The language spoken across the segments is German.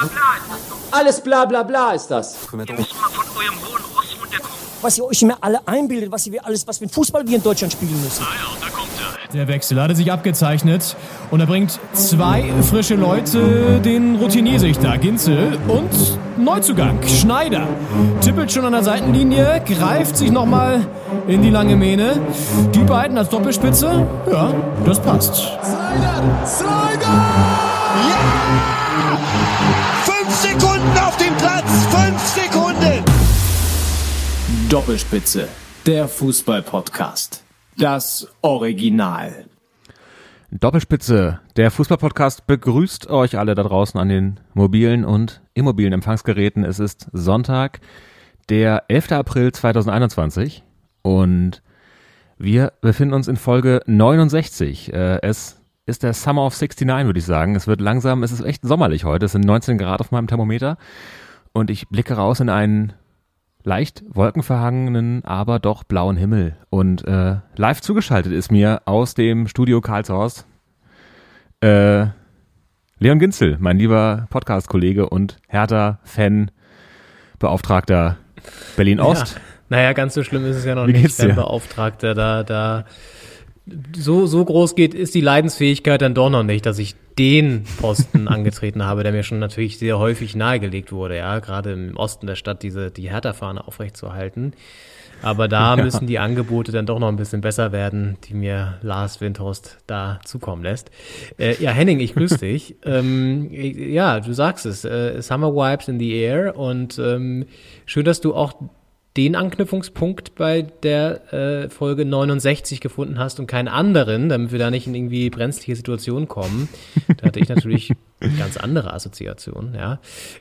bla bla ist das doch. Alles bla bla bla ist das. Ihr müsst mal von eurem hohen Ross runterkommen. was ihr euch immer alle einbildet, was ihr alles, was für ein Fußball wir in Deutschland spielen müssen. Der Wechsel hatte sich abgezeichnet und er bringt zwei frische Leute, den Routinier-Sichter Ginzel und Neuzugang Schneider. Tippelt schon an der Seitenlinie, greift sich nochmal in die lange Mähne. Die beiden als Doppelspitze, ja, das passt. Slider! Slider! Ja! Fünf Sekunden auf dem Platz! Fünf Sekunden! Doppelspitze, der Fußball-Podcast. Das Original. Doppelspitze, der Fußballpodcast begrüßt euch alle da draußen an den mobilen und immobilen Empfangsgeräten. Es ist Sonntag, der 11. April 2021 und wir befinden uns in Folge 69. Äh, Es ist der Summer of 69, würde ich sagen. Es wird langsam, es ist echt sommerlich heute. Es sind 19 Grad auf meinem Thermometer und ich blicke raus in einen leicht wolkenverhangenen, aber doch blauen Himmel. Und äh, live zugeschaltet ist mir aus dem Studio Karlshorst äh, Leon Ginzel, mein lieber Podcast-Kollege und Hertha-Fan, Beauftragter Berlin-Ost. Ja. Naja, ganz so schlimm ist es ja noch Wie nicht, wenn Beauftragter da, da so, so groß geht, ist die Leidensfähigkeit dann doch noch nicht, dass ich den Posten angetreten habe, der mir schon natürlich sehr häufig nahegelegt wurde, ja, gerade im Osten der Stadt diese, die Hertha-Fahne aufrechtzuerhalten. Aber da müssen die Angebote dann doch noch ein bisschen besser werden, die mir Lars Windhorst da zukommen lässt. Äh, ja, Henning, ich grüße dich. ähm, ja, du sagst es, äh, Summer Vibes in the Air und ähm, schön, dass du auch den Anknüpfungspunkt bei der äh, Folge 69 gefunden hast und keinen anderen, damit wir da nicht in irgendwie brenzliche Situationen kommen. Da hatte ich natürlich ganz andere Assoziationen, ja.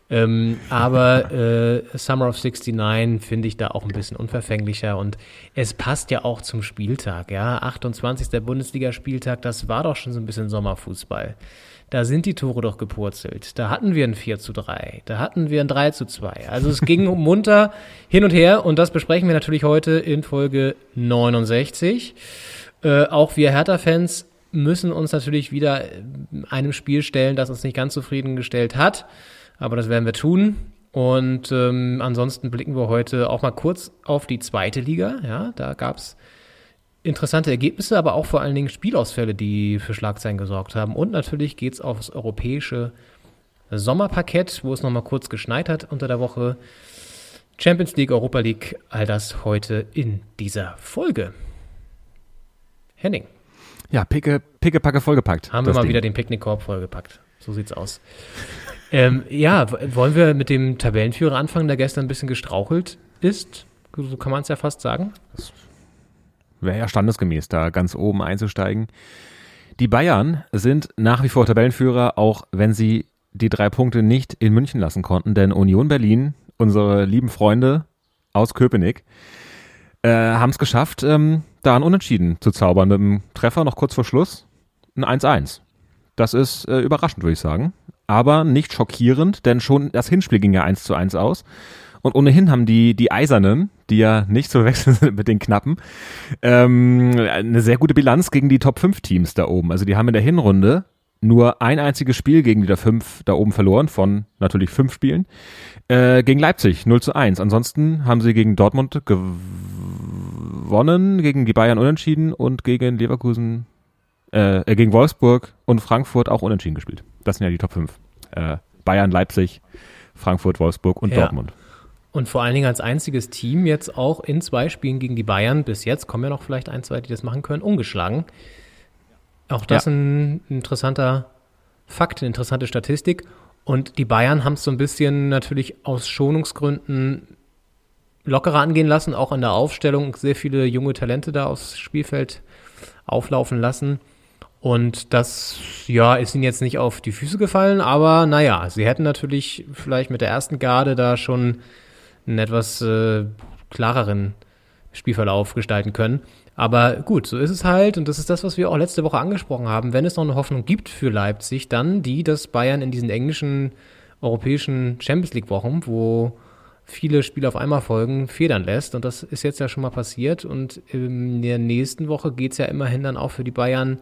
Ähm, aber äh, Summer of 69 finde ich da auch ein bisschen unverfänglicher und es passt ja auch zum Spieltag, ja. 28. Bundesligaspieltag, das war doch schon so ein bisschen Sommerfußball. Da sind die Tore doch gepurzelt. Da hatten wir ein 4 zu 3. Da hatten wir ein 3 zu 2. Also es ging munter hin und her und das besprechen wir natürlich heute in Folge 69. Äh, auch wir Hertha-Fans müssen uns natürlich wieder einem Spiel stellen, das uns nicht ganz zufriedengestellt hat. Aber das werden wir tun. Und ähm, ansonsten blicken wir heute auch mal kurz auf die zweite Liga. Ja, da gab's interessante Ergebnisse, aber auch vor allen Dingen Spielausfälle, die für Schlagzeilen gesorgt haben. Und natürlich geht's aufs europäische Sommerparkett, wo es nochmal kurz geschneit hat unter der Woche. Champions League, Europa League, all das heute in dieser Folge. Henning, Ja, picke, picke, packe vollgepackt. haben wir das mal Ding. wieder den Picknickkorb vollgepackt. So sieht's aus. ähm, ja, wollen wir mit dem Tabellenführer anfangen, der gestern ein bisschen gestrauchelt ist? So kann man es ja fast sagen. Wäre ja standesgemäß, da ganz oben einzusteigen. Die Bayern sind nach wie vor Tabellenführer, auch wenn sie die drei Punkte nicht in München lassen konnten, denn Union Berlin, unsere lieben Freunde aus Köpenick, äh, haben es geschafft, ähm, da ein Unentschieden zu zaubern mit einem Treffer noch kurz vor Schluss, ein 1-1. Das ist äh, überraschend, würde ich sagen. Aber nicht schockierend, denn schon das Hinspiel ging ja 1 zu 1 aus. Und ohnehin haben die, die Eisernen, die ja nicht zu wechseln sind mit den Knappen, ähm, eine sehr gute Bilanz gegen die Top 5 Teams da oben. Also die haben in der Hinrunde nur ein einziges Spiel gegen die da fünf da oben verloren, von natürlich fünf Spielen, äh, gegen Leipzig 0 zu 1. Ansonsten haben sie gegen Dortmund gewonnen, gegen die Bayern unentschieden und gegen Leverkusen, äh, äh, gegen Wolfsburg und Frankfurt auch unentschieden gespielt. Das sind ja die Top 5. Äh, Bayern, Leipzig, Frankfurt, Wolfsburg und Ja. Dortmund. Und vor allen Dingen als einziges Team jetzt auch in zwei Spielen gegen die Bayern, bis jetzt kommen ja noch vielleicht ein, zwei, die das machen können, ungeschlagen. Auch das Ja. ein interessanter Fakt, eine interessante Statistik. Und die Bayern haben es so ein bisschen natürlich aus Schonungsgründen lockerer angehen lassen, auch an der Aufstellung sehr viele junge Talente da aufs Spielfeld auflaufen lassen. Und das, ja, ist ihnen jetzt nicht auf die Füße gefallen, aber naja, sie hätten natürlich vielleicht mit der ersten Garde da schon einen etwas äh, klareren Spielverlauf gestalten können. Aber gut, so ist es halt und das ist das, was wir auch letzte Woche angesprochen haben. Wenn es noch eine Hoffnung gibt für Leipzig, dann die, dass Bayern in diesen englischen europäischen Champions League Wochen, wo viele Spiele auf einmal folgen, federn lässt. Und das ist jetzt ja schon mal passiert. Und in der nächsten Woche geht's ja immerhin dann auch für die Bayern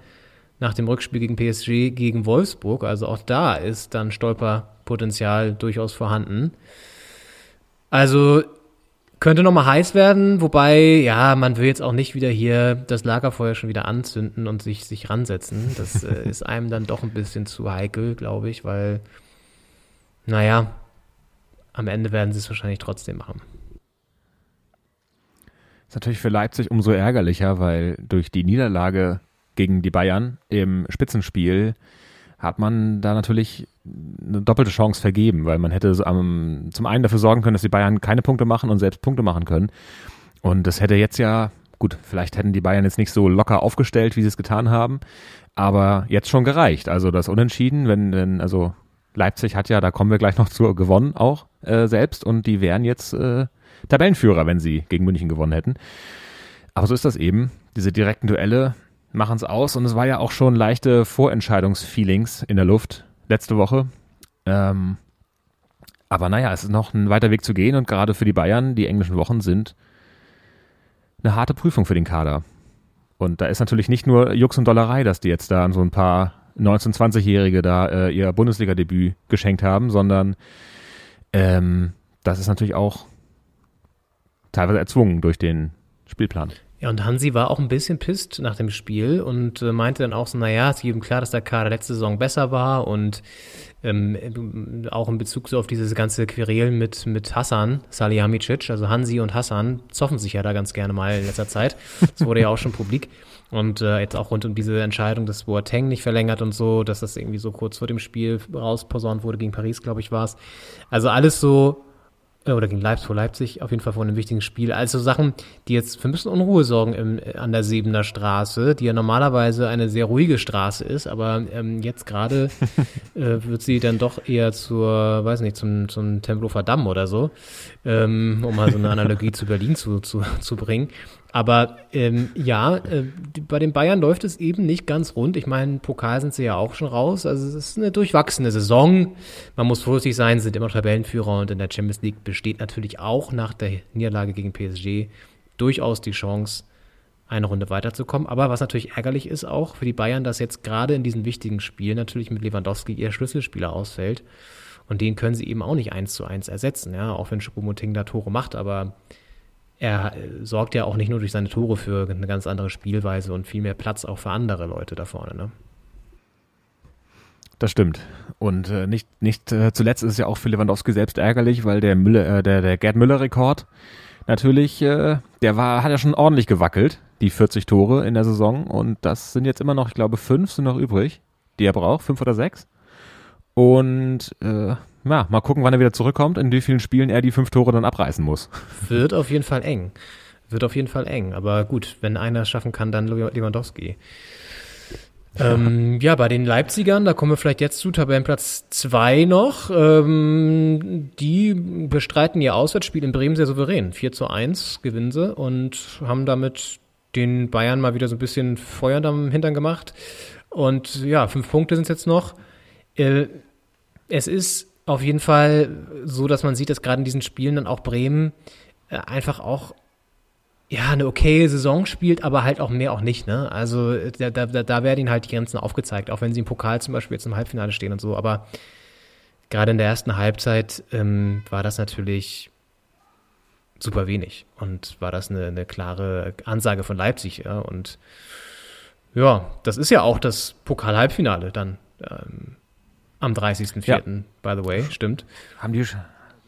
nach dem Rückspiel gegen PSG gegen Wolfsburg. Also auch da ist dann Stolperpotenzial durchaus vorhanden. Also könnte nochmal heiß werden, wobei, ja, man will jetzt auch nicht wieder hier das Lagerfeuer schon wieder anzünden und sich, sich ransetzen. Das äh, ist einem dann doch ein bisschen zu heikel, glaube ich, weil, naja, am Ende werden sie es wahrscheinlich trotzdem machen. Ist natürlich für Leipzig umso ärgerlicher, weil durch die Niederlage gegen die Bayern im Spitzenspiel hat man da natürlich eine doppelte Chance vergeben, weil man hätte zum einen dafür sorgen können, dass die Bayern keine Punkte machen und selbst Punkte machen können. Und das hätte jetzt ja, gut, vielleicht hätten die Bayern jetzt nicht so locker aufgestellt, wie sie es getan haben, aber jetzt schon gereicht. Also das Unentschieden, wenn, wenn also Leipzig hat ja, da kommen wir gleich noch zu, gewonnen auch äh, selbst und die wären jetzt äh, Tabellenführer, wenn sie gegen München gewonnen hätten. Aber so ist das eben. Diese direkten Duelle machen es aus und es war ja auch schon leichte Vorentscheidungsfeelings in der Luft letzte Woche. Ähm, aber naja, es ist noch ein weiter Weg zu gehen und gerade für die Bayern, die englischen Wochen sind eine harte Prüfung für den Kader. Und da ist natürlich nicht nur Jux und Dollerei, dass die jetzt da so ein paar 19-, 20-Jährige da äh, ihr Bundesliga-Debüt geschenkt haben, sondern ähm, das ist natürlich auch teilweise erzwungen durch den Spielplan. Ja, und Hansi war auch ein bisschen pisst nach dem Spiel und äh, meinte dann auch so, naja, es ist jedem klar, dass der Kader letzte Saison besser war und ähm, auch in Bezug so auf dieses ganze Querelen mit, mit Hassan Salihamidzic, also Hansi und Hassan zoffen sich ja da ganz gerne mal in letzter Zeit. Das wurde ja auch schon publik. Und äh, jetzt auch rund um diese Entscheidung, dass Boateng nicht verlängert und so, dass das irgendwie so kurz vor dem Spiel rausposaunt wurde, gegen Paris, glaube ich, war es. Also alles so oder gegen Leipzig vor Leipzig, auf jeden Fall vor einem wichtigen Spiel. Also Sachen, die jetzt für ein bisschen Unruhe sorgen im, an der Sebener Straße, die ja normalerweise eine sehr ruhige Straße ist, aber ähm, jetzt gerade äh, wird sie dann doch eher zur, weiß nicht, zum, zum Tempelhofer Damm oder so, ähm, um mal so eine Analogie zu Berlin zu, zu, zu bringen. Aber ähm, ja, äh, bei den Bayern läuft es eben nicht ganz rund. Ich meine, Pokal sind sie ja auch schon raus. Also es ist eine durchwachsene Saison. Man muss vorsichtig sein, sind immer Tabellenführer und in der Champions League besteht natürlich auch nach der Niederlage gegen PSG durchaus die Chance, eine Runde weiterzukommen. Aber was natürlich ärgerlich ist auch für die Bayern, dass jetzt gerade in diesen wichtigen Spielen natürlich mit Lewandowski ihr Schlüsselspieler ausfällt. Und den können sie eben auch nicht eins zu eins ersetzen, ja, auch wenn Choupo-Moting da Tore macht, aber er äh, sorgt ja auch nicht nur durch seine Tore für eine ganz andere Spielweise und viel mehr Platz auch für andere Leute da vorne. Ne? Das stimmt. Und äh, nicht, nicht äh, zuletzt ist es ja auch für Lewandowski selbst ärgerlich, weil der Müller, äh, der, der Gerd Müller-Rekord natürlich, äh, der war, hat ja schon ordentlich gewackelt, die 40 Tore in der Saison. Und das sind jetzt immer noch, ich glaube, fünf sind noch übrig, die er braucht, fünf oder sechs. Und äh, ja, mal gucken, wann er wieder zurückkommt, in wie vielen Spielen er die fünf Tore dann abreißen muss. Wird auf jeden Fall eng. Wird auf jeden Fall eng. Aber gut, wenn einer es schaffen kann, dann Lewandowski. Ähm, ja, bei den Leipzigern, da kommen wir vielleicht jetzt zu Tabellenplatz 2 noch. Ähm, die bestreiten ihr Auswärtsspiel in Bremen sehr souverän. 4 zu 1 gewinnen sie und haben damit den Bayern mal wieder so ein bisschen Feuer am Hintern gemacht. Und ja, fünf Punkte sind es jetzt noch. Äh, es ist auf jeden Fall so, dass man sieht, dass gerade in diesen Spielen dann auch Bremen äh, einfach auch ja, eine okaye Saison spielt, aber halt auch mehr auch nicht, ne? Also da, da, da werden ihnen halt die Grenzen aufgezeigt, auch wenn sie im Pokal zum Beispiel jetzt im Halbfinale stehen und so, aber gerade in der ersten Halbzeit ähm, war das natürlich super wenig und war das eine, eine klare Ansage von Leipzig, ja, und ja, das ist ja auch das Pokal-Halbfinale dann. Ähm, am 30.04., ja. by the way, stimmt. Haben die,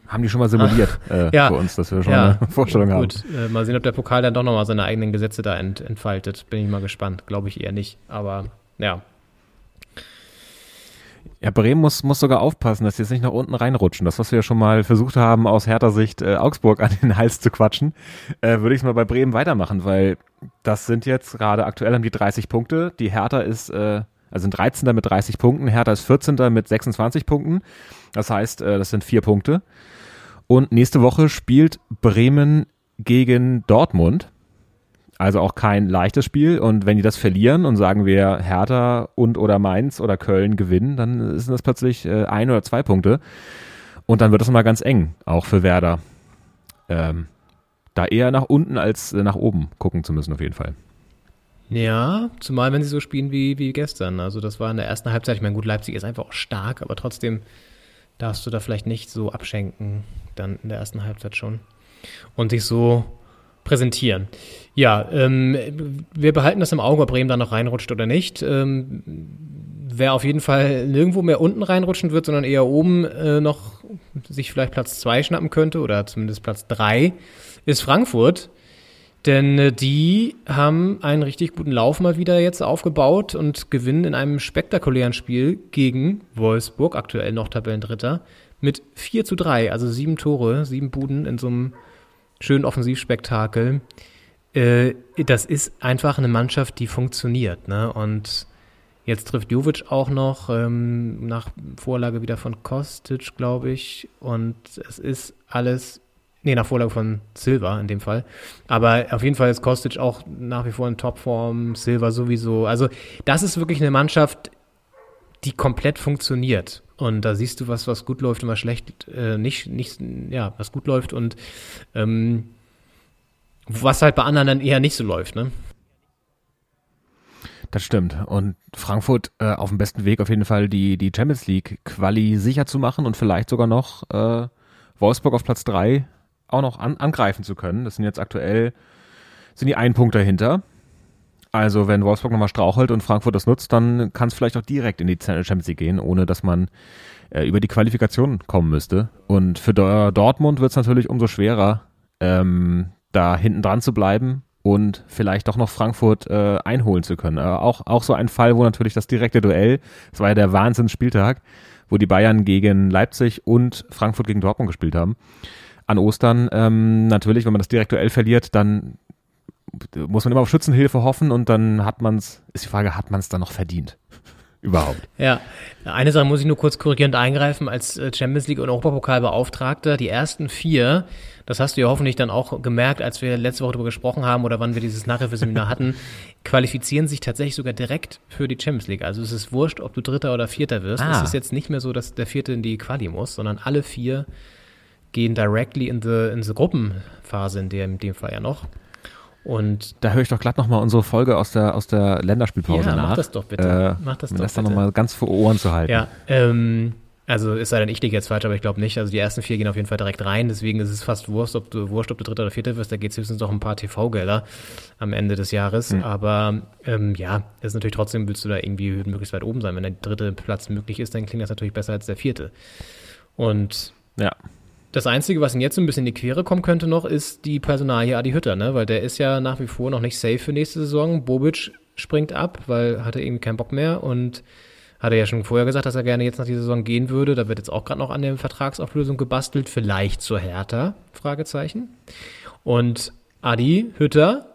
haben die schon mal simuliert äh, ja. für uns, dass wir schon ja. eine Vorstellung haben. Gut, äh, mal sehen, ob der Pokal dann doch nochmal seine eigenen Gesetze da ent, entfaltet. Bin ich mal gespannt. Glaube ich eher nicht. Aber ja. Ja, Bremen muss, muss sogar aufpassen, dass sie jetzt nicht nach unten reinrutschen. Das, was wir ja schon mal versucht haben, aus härter Sicht äh, Augsburg an den Hals zu quatschen, äh, würde ich es mal bei Bremen weitermachen, weil das sind jetzt gerade aktuell haben die 30 Punkte. Die Hertha ist äh, also sind 13. mit 30 Punkten, Hertha ist 14. mit 26 Punkten. Das heißt, äh, das sind vier Punkte. Und nächste Woche spielt Bremen gegen Dortmund. Also auch kein leichtes Spiel. Und wenn die das verlieren und sagen wir Hertha und oder Mainz oder Köln gewinnen, dann sind das plötzlich äh, ein oder zwei Punkte. Und dann wird es mal ganz eng, auch für Werder. Ähm, da eher nach unten als nach oben gucken zu müssen, auf jeden Fall. Ja, zumal wenn sie so spielen wie, wie gestern. Also das war in der ersten Halbzeit. Ich meine, gut, Leipzig ist einfach auch stark, aber trotzdem darfst du da vielleicht nicht so abschenken, dann in der ersten Halbzeit schon. Und dich so präsentieren. Ja, ähm, wir behalten das im Auge, ob Bremen da noch reinrutscht oder nicht. Ähm, wer auf jeden Fall nirgendwo mehr unten reinrutschen wird, sondern eher oben äh, noch sich vielleicht Platz zwei schnappen könnte oder zumindest Platz drei, ist Frankfurt. Denn äh, die haben einen richtig guten Lauf mal wieder jetzt aufgebaut und gewinnen in einem spektakulären Spiel gegen Wolfsburg, aktuell noch Tabellendritter, mit 4 zu 3, also sieben Tore, sieben Buden in so einem schönen Offensivspektakel. Äh, das ist einfach eine Mannschaft, die funktioniert. Ne? Und jetzt trifft Jovic auch noch ähm, nach Vorlage wieder von Kostic, glaube ich. Und es ist alles Nee, nach Vorlage von Silva in dem Fall. Aber auf jeden Fall ist Kostic auch nach wie vor in Topform, Silva sowieso. Also das ist wirklich eine Mannschaft, die komplett funktioniert. Und da siehst du was, was gut läuft und was schlecht, äh, nicht, nicht, ja, was gut läuft und ähm, was halt bei anderen dann eher nicht so läuft, ne? Das stimmt. Und Frankfurt äh, auf dem besten Weg auf jeden Fall die, die Champions League Quali sicher zu machen und vielleicht sogar noch äh, Wolfsburg auf Platz drei auch noch an, angreifen zu können. Das sind jetzt aktuell, sind die einen Punkt dahinter. Also wenn Wolfsburg nochmal strauchelt und Frankfurt das nutzt, dann kann es vielleicht auch direkt in die Champions League gehen, ohne dass man äh, über die Qualifikation kommen müsste. Und für Dortmund wird es natürlich umso schwerer, ähm, da hinten dran zu bleiben und vielleicht doch noch Frankfurt äh, einholen zu können. Äh, auch, auch so ein Fall, wo natürlich das direkte Duell, das war ja der Wahnsinnsspieltag, wo die Bayern gegen Leipzig und Frankfurt gegen Dortmund gespielt haben. An Ostern ähm, natürlich, wenn man das direkte Duell verliert, dann muss man immer auf Schützenhilfe hoffen und dann hat man es, ist die Frage, hat man es dann noch verdient? Überhaupt. Ja, eine Sache muss ich nur kurz korrigierend eingreifen. Als äh, Champions League und Europapokalbeauftragter, die ersten vier, das hast du ja hoffentlich dann auch gemerkt, als wir letzte Woche darüber gesprochen haben oder wann wir dieses Nachhilfeseminar hatten, qualifizieren sich tatsächlich sogar direkt für die Champions League. Also es ist wurscht, ob du Dritter oder Vierter wirst. Ah. Es ist jetzt nicht mehr so, dass der Vierte in die Quali muss, sondern alle vier gehen directly in the, in the Gruppenphase in dem, in dem Fall ja noch. Und da höre ich doch glatt nochmal unsere Folge aus der, aus der Länderspielpause ja, nach. mach das doch bitte. Äh, mach das doch das dann nochmal ganz vor Ohren zu halten. Ja, ähm, also es sei denn, ich liege jetzt falsch, aber ich glaube nicht. Also die ersten vier gehen auf jeden Fall direkt rein. Deswegen ist es fast wurscht, ob du, wurscht, ob du Dritter oder Vierter wirst. Da geht es höchstens noch ein paar TV-Gelder am Ende des Jahres. Mhm. Aber ähm, ja, ist natürlich trotzdem, willst du da irgendwie möglichst weit oben sein. Wenn der dritte Platz möglich ist, dann klingt das natürlich besser als der vierte. Und ja. Das Einzige, was ihm jetzt so ein bisschen in die Quere kommen könnte noch, ist die Personalie Adi Hütter, ne? Weil der ist ja nach wie vor noch nicht safe für nächste Saison. Bobic springt ab, weil hatte irgendwie keinen Bock mehr und hatte ja schon vorher gesagt, dass er gerne jetzt nach dieser Saison gehen würde. Da wird jetzt auch gerade noch an der Vertragsauflösung gebastelt, vielleicht zur Hertha, Fragezeichen. Und Adi Hütter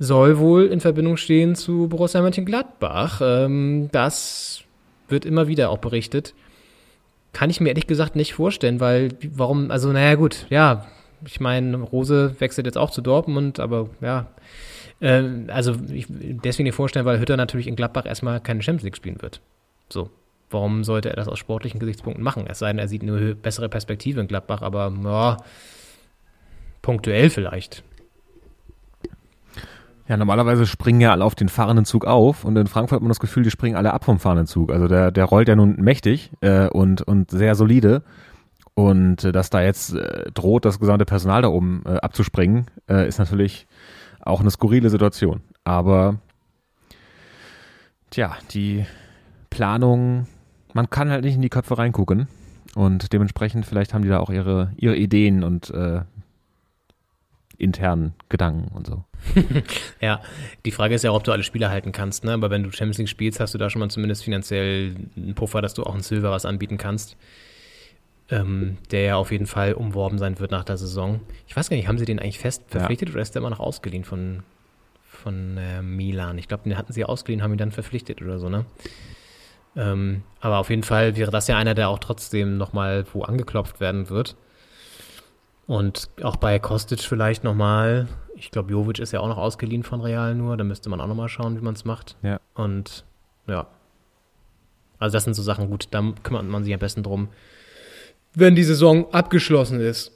soll wohl in Verbindung stehen zu Borussia Mönchengladbach. Ähm, das wird immer wieder auch berichtet kann ich mir ehrlich gesagt nicht vorstellen, weil warum, also naja gut, ja, ich meine, Rose wechselt jetzt auch zu Dortmund, aber ja, äh, also ich, deswegen nicht vorstellen, weil Hütter natürlich in Gladbach erstmal keine Champions League spielen wird. So, warum sollte er das aus sportlichen Gesichtspunkten machen? Es sei denn, er sieht eine bessere Perspektive in Gladbach, aber ja, punktuell vielleicht. Ja, normalerweise springen ja alle auf den fahrenden Zug auf und in Frankfurt hat man das Gefühl, die springen alle ab vom fahrenden Zug. Also der, der rollt ja nun mächtig äh, und, und sehr solide. Und äh, dass da jetzt äh, droht, das gesamte Personal da oben äh, abzuspringen, äh, ist natürlich auch eine skurrile Situation. Aber tja, die Planung, man kann halt nicht in die Köpfe reingucken. Und dementsprechend, vielleicht haben die da auch ihre, ihre Ideen und äh, internen Gedanken und so. ja, die Frage ist ja, ob du alle Spieler halten kannst, ne? Aber wenn du Champions League spielst, hast du da schon mal zumindest finanziell einen Puffer, dass du auch einen Silver was anbieten kannst. Ähm, der ja auf jeden Fall umworben sein wird nach der Saison. Ich weiß gar nicht, haben sie den eigentlich fest verpflichtet ja. oder ist der immer noch ausgeliehen von, von äh, Milan? Ich glaube, den hatten sie ausgeliehen, haben ihn dann verpflichtet oder so, ne? Ähm, aber auf jeden Fall wäre das ja einer, der auch trotzdem nochmal wo angeklopft werden wird. Und auch bei Kostic vielleicht nochmal. Ich glaube, Jovic ist ja auch noch ausgeliehen von Real nur. Da müsste man auch nochmal schauen, wie man es macht. Ja. Und ja. Also das sind so Sachen, gut, da kümmert man sich am besten drum, wenn die Saison abgeschlossen ist.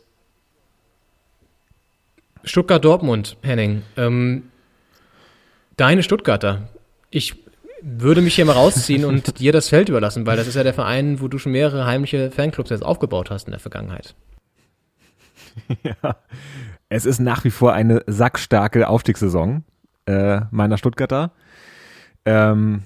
Stuttgart-Dortmund, Henning. Ähm, Deine Stuttgarter. Ich würde mich hier mal rausziehen und dir das Feld überlassen, weil das ist ja der Verein, wo du schon mehrere heimliche Fanclubs jetzt aufgebaut hast in der Vergangenheit. Ja. Es ist nach wie vor eine sackstarke Aufstiegssaison äh, meiner Stuttgarter. Ähm,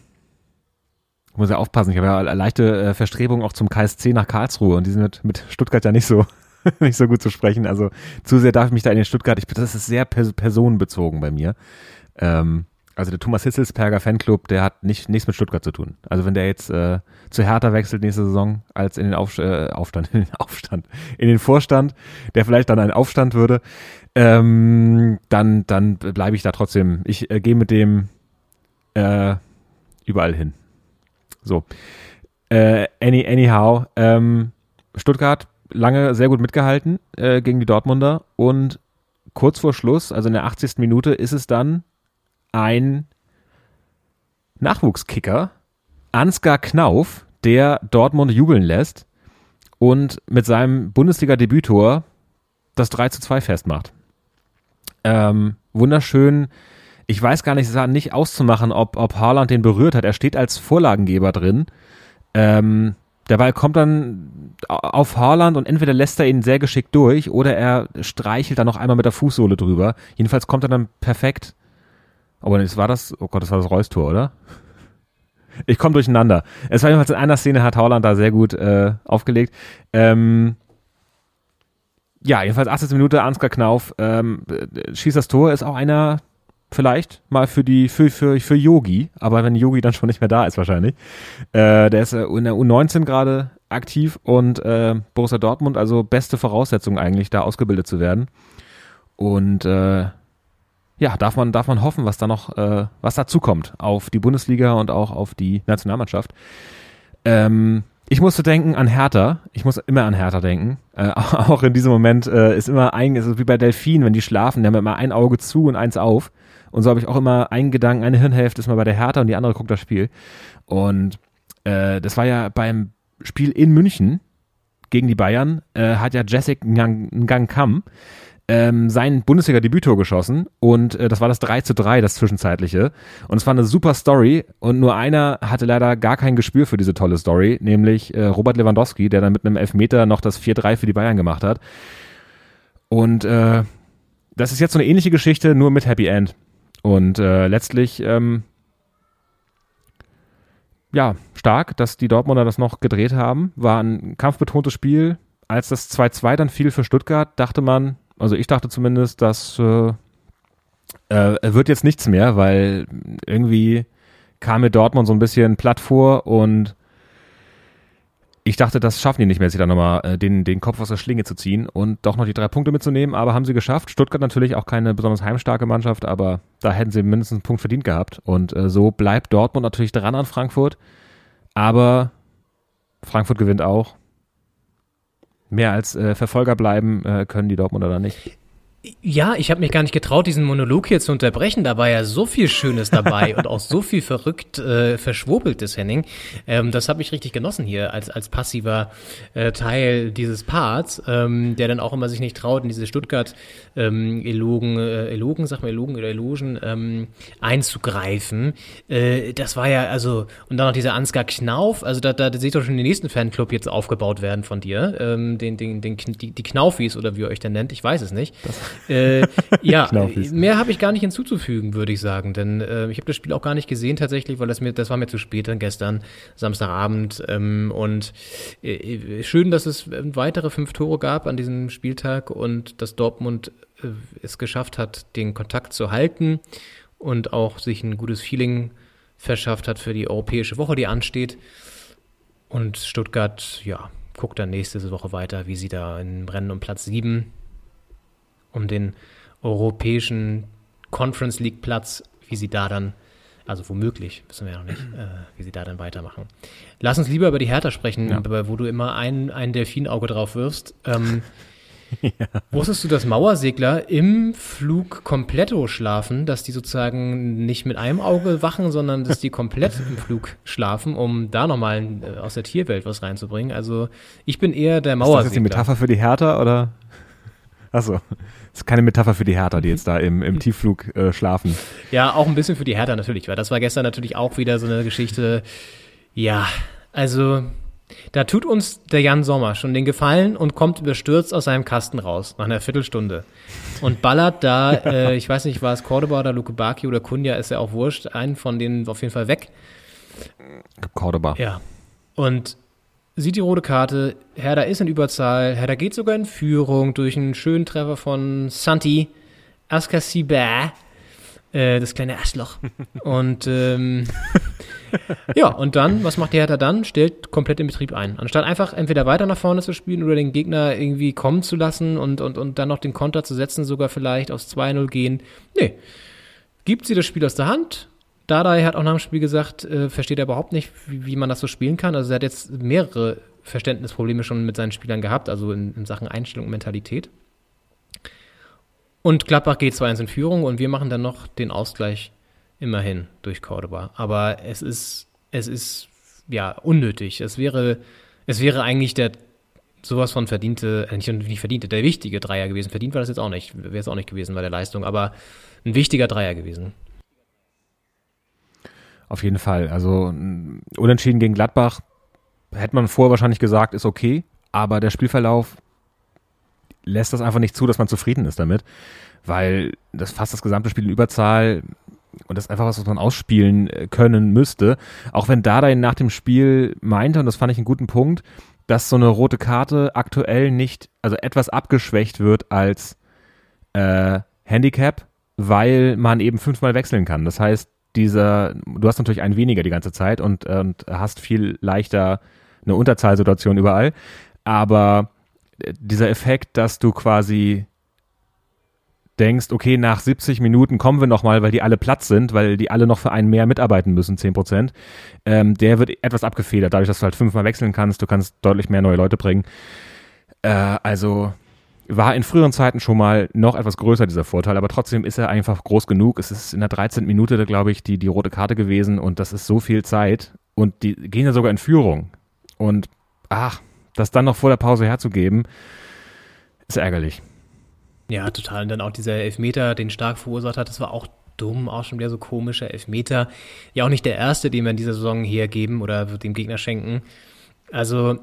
ich muss ja aufpassen, ich habe ja leichte äh, Verstrebungen auch zum KSC nach Karlsruhe und die sind mit, mit Stuttgart ja nicht so nicht so gut zu sprechen. Also zu sehr darf ich mich da in den Stuttgart, ich, das ist sehr pers personenbezogen bei mir. Ähm, also der Thomas Hitzelsperger Fanclub, der hat nicht, nichts mit Stuttgart zu tun. Also wenn der jetzt äh, zu Hertha wechselt nächste Saison als in den Auf, äh, Aufstand, in den Aufstand, in den Vorstand, der vielleicht dann einen Aufstand würde, ähm, dann, dann bleibe ich da trotzdem. Ich äh, gehe mit dem äh, überall hin. So. Äh, any, anyhow, ähm, Stuttgart lange sehr gut mitgehalten äh, gegen die Dortmunder und kurz vor Schluss, also in der 80. Minute, ist es dann ein Nachwuchskicker, Ansgar Knauf, der Dortmund jubeln lässt und mit seinem Bundesliga-Debütor das 3 zu 2 festmacht. Ähm, wunderschön. Ich weiß gar nicht, es war nicht auszumachen, ob, ob Haaland den berührt hat. Er steht als Vorlagengeber drin. Ähm, der Ball kommt dann auf Haaland und entweder lässt er ihn sehr geschickt durch oder er streichelt dann noch einmal mit der Fußsohle drüber. Jedenfalls kommt er dann perfekt aber es war das, oh Gott, das war das Reus-Tor, oder? Ich komme durcheinander. Es war jedenfalls in einer Szene, hat Holland da sehr gut äh, aufgelegt. Ähm, ja, jedenfalls 80. Minute, Ansgar Knauf ähm, schießt das Tor, ist auch einer vielleicht mal für die für für für Yogi, aber wenn Yogi dann schon nicht mehr da ist wahrscheinlich. Äh, der ist äh, in der U19 gerade aktiv und äh, Borussia Dortmund, also beste Voraussetzung eigentlich, da ausgebildet zu werden. Und äh, ja, darf man, darf man hoffen, was da noch, äh, was dazu kommt auf die Bundesliga und auch auf die Nationalmannschaft. Ähm, ich musste denken an Hertha. Ich muss immer an Hertha denken. Äh, auch in diesem Moment äh, ist immer ein, ist wie bei Delfinen, wenn die schlafen, die haben immer ein Auge zu und eins auf. Und so habe ich auch immer einen Gedanken, eine Hirnhälfte ist mal bei der Hertha und die andere guckt das Spiel. Und äh, das war ja beim Spiel in München gegen die Bayern, äh, hat ja Jessic Ngang Kam ähm, sein Bundesliga-Debütor geschossen und äh, das war das 3 zu 3, das zwischenzeitliche. Und es war eine super Story und nur einer hatte leider gar kein Gespür für diese tolle Story, nämlich äh, Robert Lewandowski, der dann mit einem Elfmeter noch das 4-3 für die Bayern gemacht hat. Und äh, das ist jetzt so eine ähnliche Geschichte, nur mit Happy End. Und äh, letztlich, ähm, ja, stark, dass die Dortmunder das noch gedreht haben. War ein kampfbetontes Spiel. Als das 2-2 dann fiel für Stuttgart, dachte man, also ich dachte zumindest, dass äh, äh, wird jetzt nichts mehr, weil irgendwie kam mir Dortmund so ein bisschen platt vor und ich dachte, das schaffen die nicht mehr, sich da nochmal äh, den, den Kopf aus der Schlinge zu ziehen und doch noch die drei Punkte mitzunehmen, aber haben sie geschafft. Stuttgart natürlich auch keine besonders heimstarke Mannschaft, aber da hätten sie mindestens einen Punkt verdient gehabt. Und äh, so bleibt Dortmund natürlich dran an Frankfurt, aber Frankfurt gewinnt auch mehr als äh, Verfolger bleiben äh, können die Dortmunder da nicht. Ja, ich habe mich gar nicht getraut, diesen Monolog hier zu unterbrechen. Da war ja so viel Schönes dabei und auch so viel verrückt äh, verschwurbeltes, Henning. Ähm, das habe ich richtig genossen hier als als passiver äh, Teil dieses Parts, ähm, der dann auch immer sich nicht traut, in diese Stuttgart ähm, Elogen, äh, Elogen, sag mal Elogen oder Elogen ähm, einzugreifen. Äh, das war ja also und dann noch dieser Ansgar Knauf. Also da, da, da seht ihr schon den nächsten Fanclub jetzt aufgebaut werden von dir, ähm, den den den die, die Knaufis oder wie ihr euch denn nennt. Ich weiß es nicht. Das äh, ja, mehr habe ich gar nicht hinzuzufügen, würde ich sagen, denn äh, ich habe das Spiel auch gar nicht gesehen tatsächlich, weil das mir das war mir zu spät dann gestern Samstagabend. Ähm, und äh, schön, dass es weitere fünf Tore gab an diesem Spieltag und dass Dortmund äh, es geschafft hat, den Kontakt zu halten und auch sich ein gutes Feeling verschafft hat für die europäische Woche, die ansteht. Und Stuttgart, ja, guckt dann nächste Woche weiter, wie sie da in Rennen um Platz 7 um den europäischen Conference League Platz, wie sie da dann, also womöglich, wissen wir ja noch nicht, äh, wie sie da dann weitermachen. Lass uns lieber über die Hertha sprechen, ja. wo du immer ein, ein Delfinauge drauf wirfst. Ähm, ja. Wusstest du, dass Mauersegler im Flug kompletto schlafen, dass die sozusagen nicht mit einem Auge wachen, sondern dass die komplett im Flug schlafen, um da nochmal äh, aus der Tierwelt was reinzubringen? Also ich bin eher der Mauersegler. Ist das jetzt die Metapher für die Hertha oder? Achso, das ist keine Metapher für die Hertha, die jetzt da im, im Tiefflug äh, schlafen. Ja, auch ein bisschen für die Hertha natürlich, weil das war gestern natürlich auch wieder so eine Geschichte. Ja, also da tut uns der Jan Sommer schon den Gefallen und kommt überstürzt aus seinem Kasten raus nach einer Viertelstunde und ballert da, äh, ich weiß nicht, war es Cordoba oder Luke Baki oder Kunja, ist ja auch wurscht, einen von denen auf jeden Fall weg. Cordoba. Ja. Und sieht die rote Karte, Herder ist in Überzahl, Herder geht sogar in Führung durch einen schönen Treffer von Santi Askasiba, äh, das kleine Arschloch. Und ähm, ja, und dann, was macht die Hertha dann? Stellt komplett den Betrieb ein. Anstatt einfach entweder weiter nach vorne zu spielen oder den Gegner irgendwie kommen zu lassen und, und, und dann noch den Konter zu setzen, sogar vielleicht aufs 2-0 gehen. Nee. Gibt sie das Spiel aus der Hand, Dardai hat auch nach dem Spiel gesagt, äh, versteht er überhaupt nicht, wie, wie man das so spielen kann. Also er hat jetzt mehrere Verständnisprobleme schon mit seinen Spielern gehabt, also in, in Sachen Einstellung und Mentalität. Und Gladbach geht 2-1 in Führung und wir machen dann noch den Ausgleich immerhin durch Cordoba. Aber es ist, es ist ja unnötig. Es wäre, es wäre eigentlich der sowas von verdiente, äh, nicht, nicht verdiente, der wichtige Dreier gewesen. Verdient war das jetzt auch nicht, wäre es auch nicht gewesen bei der Leistung, aber ein wichtiger Dreier gewesen. Auf jeden Fall. Also unentschieden gegen Gladbach hätte man vorher wahrscheinlich gesagt, ist okay, aber der Spielverlauf lässt das einfach nicht zu, dass man zufrieden ist damit, weil das fast das gesamte Spiel in Überzahl und das ist einfach was, was man ausspielen äh, können müsste. Auch wenn Dardai nach dem Spiel meinte, und das fand ich einen guten Punkt, dass so eine rote Karte aktuell nicht, also etwas abgeschwächt wird als äh, Handicap, weil man eben fünfmal wechseln kann. Das heißt, dieser, du hast natürlich einen weniger die ganze Zeit und, und hast viel leichter eine Unterzahlsituation überall. Aber dieser Effekt, dass du quasi denkst, okay, nach 70 Minuten kommen wir nochmal, weil die alle Platz sind, weil die alle noch für einen mehr mitarbeiten müssen, 10 Prozent, ähm, der wird etwas abgefedert, dadurch, dass du halt fünfmal wechseln kannst, du kannst deutlich mehr neue Leute bringen. Äh, also war in früheren Zeiten schon mal noch etwas größer, dieser Vorteil, aber trotzdem ist er einfach groß genug. Es ist in der 13. Minute, glaube ich, die, die rote Karte gewesen und das ist so viel Zeit und die gehen ja sogar in Führung. Und ach, das dann noch vor der Pause herzugeben, ist ärgerlich. Ja, total. Und dann auch dieser Elfmeter, den Stark verursacht hat, das war auch dumm, auch schon wieder so komischer Elfmeter. Ja, auch nicht der erste, den wir in dieser Saison hergeben oder dem Gegner schenken. Also,